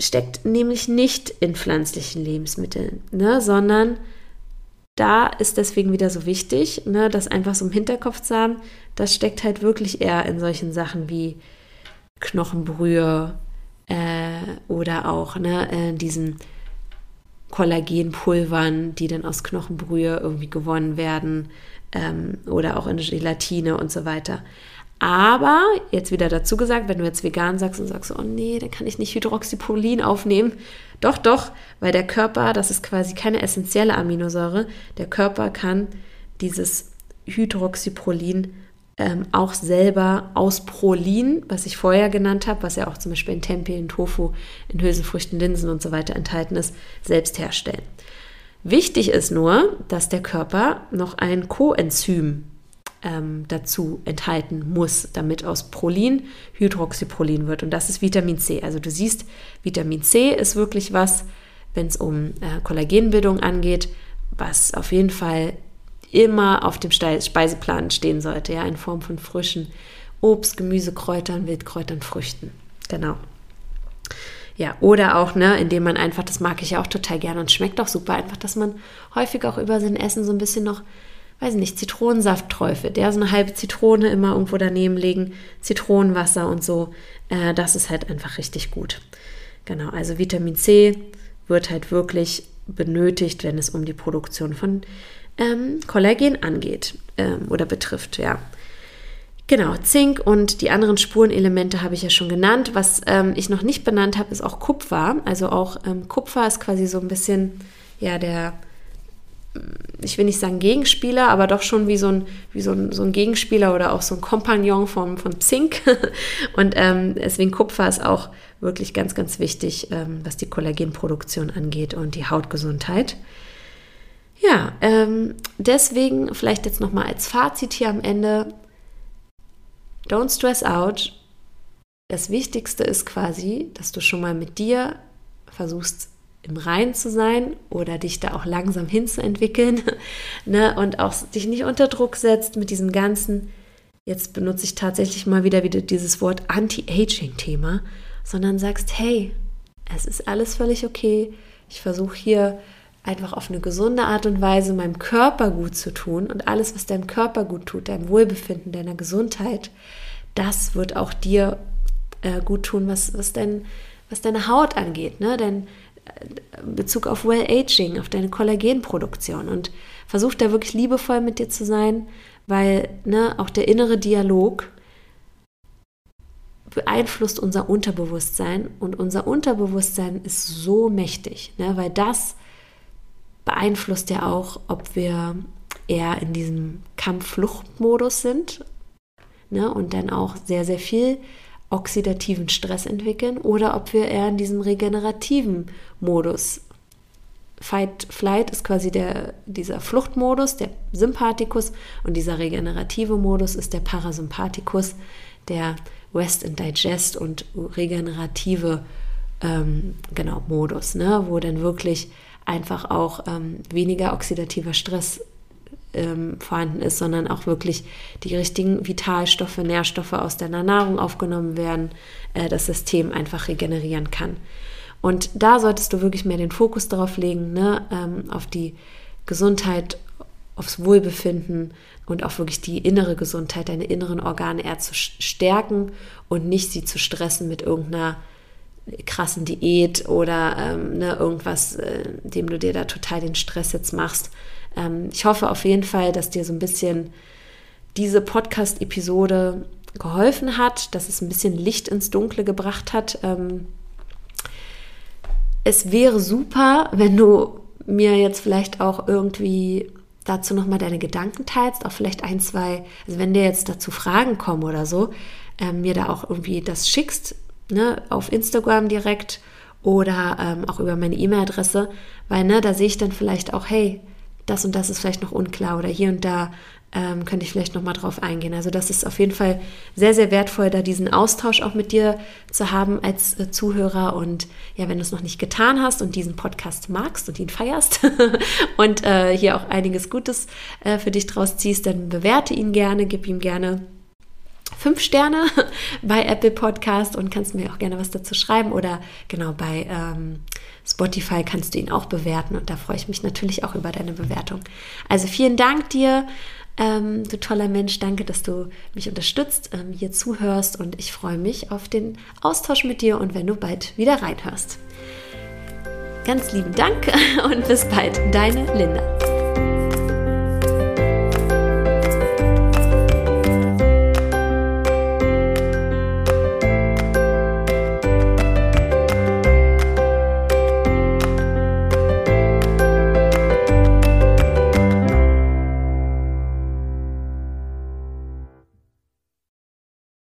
steckt nämlich nicht in pflanzlichen Lebensmitteln, ne, sondern da ist deswegen wieder so wichtig, ne, das einfach so im Hinterkopf zu haben, das steckt halt wirklich eher in solchen Sachen wie Knochenbrühe äh, oder auch ne, in äh, diesen Kollagenpulvern, die dann aus Knochenbrühe irgendwie gewonnen werden ähm, oder auch in Gelatine und so weiter. Aber jetzt wieder dazu gesagt, wenn du jetzt vegan sagst und sagst, oh nee, dann kann ich nicht Hydroxyprolin aufnehmen. Doch, doch, weil der Körper, das ist quasi keine essentielle Aminosäure, der Körper kann dieses Hydroxyprolin ähm, auch selber aus Prolin, was ich vorher genannt habe, was ja auch zum Beispiel in Tempeh, in Tofu, in Hülsenfrüchten, Linsen und so weiter enthalten ist, selbst herstellen. Wichtig ist nur, dass der Körper noch ein Coenzym ähm, dazu enthalten muss, damit aus Prolin Hydroxyprolin wird. Und das ist Vitamin C. Also du siehst, Vitamin C ist wirklich was, wenn es um äh, Kollagenbildung angeht, was auf jeden Fall immer auf dem Speiseplan stehen sollte, ja, in Form von frischen Obst, Gemüse, Kräutern, Wildkräutern, Früchten. Genau. Ja, oder auch, ne, indem man einfach, das mag ich ja auch total gerne und schmeckt auch super, einfach, dass man häufig auch über sein Essen so ein bisschen noch, weiß nicht, Zitronensaft träufelt. Ja, so eine halbe Zitrone immer irgendwo daneben legen, Zitronenwasser und so. Äh, das ist halt einfach richtig gut. Genau, also Vitamin C wird halt wirklich benötigt, wenn es um die Produktion von ähm, Kollagen angeht ähm, oder betrifft, ja. Genau, Zink und die anderen Spurenelemente habe ich ja schon genannt. Was ähm, ich noch nicht benannt habe, ist auch Kupfer. Also auch ähm, Kupfer ist quasi so ein bisschen, ja, der, ich will nicht sagen Gegenspieler, aber doch schon wie so ein, wie so ein, so ein Gegenspieler oder auch so ein Kompagnon vom, von Zink. und ähm, deswegen Kupfer ist auch wirklich ganz, ganz wichtig, ähm, was die Kollagenproduktion angeht und die Hautgesundheit. Ja, ähm, deswegen vielleicht jetzt nochmal als Fazit hier am Ende, don't stress out. Das Wichtigste ist quasi, dass du schon mal mit dir versuchst, im Rein zu sein oder dich da auch langsam hinzuentwickeln ne? und auch dich nicht unter Druck setzt mit diesem ganzen, jetzt benutze ich tatsächlich mal wieder, wieder dieses Wort Anti-Aging-Thema, sondern sagst, hey, es ist alles völlig okay. Ich versuche hier einfach auf eine gesunde Art und Weise meinem Körper gut zu tun und alles, was deinem Körper gut tut, deinem Wohlbefinden, deiner Gesundheit, das wird auch dir äh, gut tun, was, was, dein, was deine Haut angeht, ne? Dein äh, Bezug auf Well-Aging, auf deine Kollagenproduktion. Und versuch da wirklich liebevoll mit dir zu sein, weil ne, auch der innere Dialog beeinflusst unser Unterbewusstsein. Und unser Unterbewusstsein ist so mächtig, ne, weil das beeinflusst ja auch, ob wir eher in diesem Kampf-Flucht-Modus sind ne, und dann auch sehr, sehr viel oxidativen Stress entwickeln oder ob wir eher in diesem regenerativen Modus. Fight, Flight ist quasi der, dieser Fluchtmodus, der Sympathikus und dieser regenerative Modus ist der Parasympathikus, der Rest and Digest und regenerative ähm, genau, Modus, ne, wo dann wirklich einfach auch ähm, weniger oxidativer Stress ähm, vorhanden ist, sondern auch wirklich die richtigen Vitalstoffe, Nährstoffe aus deiner Nahrung aufgenommen werden, äh, das System einfach regenerieren kann. Und da solltest du wirklich mehr den Fokus darauf legen, ne, ähm, auf die Gesundheit, aufs Wohlbefinden und auch wirklich die innere Gesundheit, deine inneren Organe eher zu stärken und nicht sie zu stressen mit irgendeiner krassen Diät oder ähm, ne, irgendwas, äh, dem du dir da total den Stress jetzt machst. Ähm, ich hoffe auf jeden Fall, dass dir so ein bisschen diese Podcast-Episode geholfen hat, dass es ein bisschen Licht ins Dunkle gebracht hat. Ähm, es wäre super, wenn du mir jetzt vielleicht auch irgendwie dazu nochmal deine Gedanken teilst, auch vielleicht ein, zwei, also wenn dir jetzt dazu Fragen kommen oder so, ähm, mir da auch irgendwie das schickst, ne, auf Instagram direkt oder ähm, auch über meine E-Mail-Adresse, weil ne, da sehe ich dann vielleicht auch, hey, das und das ist vielleicht noch unklar oder hier und da ähm, könnte ich vielleicht noch mal drauf eingehen. Also das ist auf jeden Fall sehr, sehr wertvoll, da diesen Austausch auch mit dir zu haben als äh, Zuhörer. Und ja, wenn du es noch nicht getan hast und diesen Podcast magst und ihn feierst und äh, hier auch einiges Gutes äh, für dich draus ziehst, dann bewerte ihn gerne, gib ihm gerne fünf Sterne bei Apple Podcast und kannst mir auch gerne was dazu schreiben oder genau bei ähm, Spotify kannst du ihn auch bewerten und da freue ich mich natürlich auch über deine Bewertung. Also vielen Dank dir, ähm, du toller Mensch, danke, dass du mich unterstützt, ähm, hier zuhörst und ich freue mich auf den Austausch mit dir und wenn du bald wieder reinhörst. Ganz lieben Dank und bis bald, deine Linda.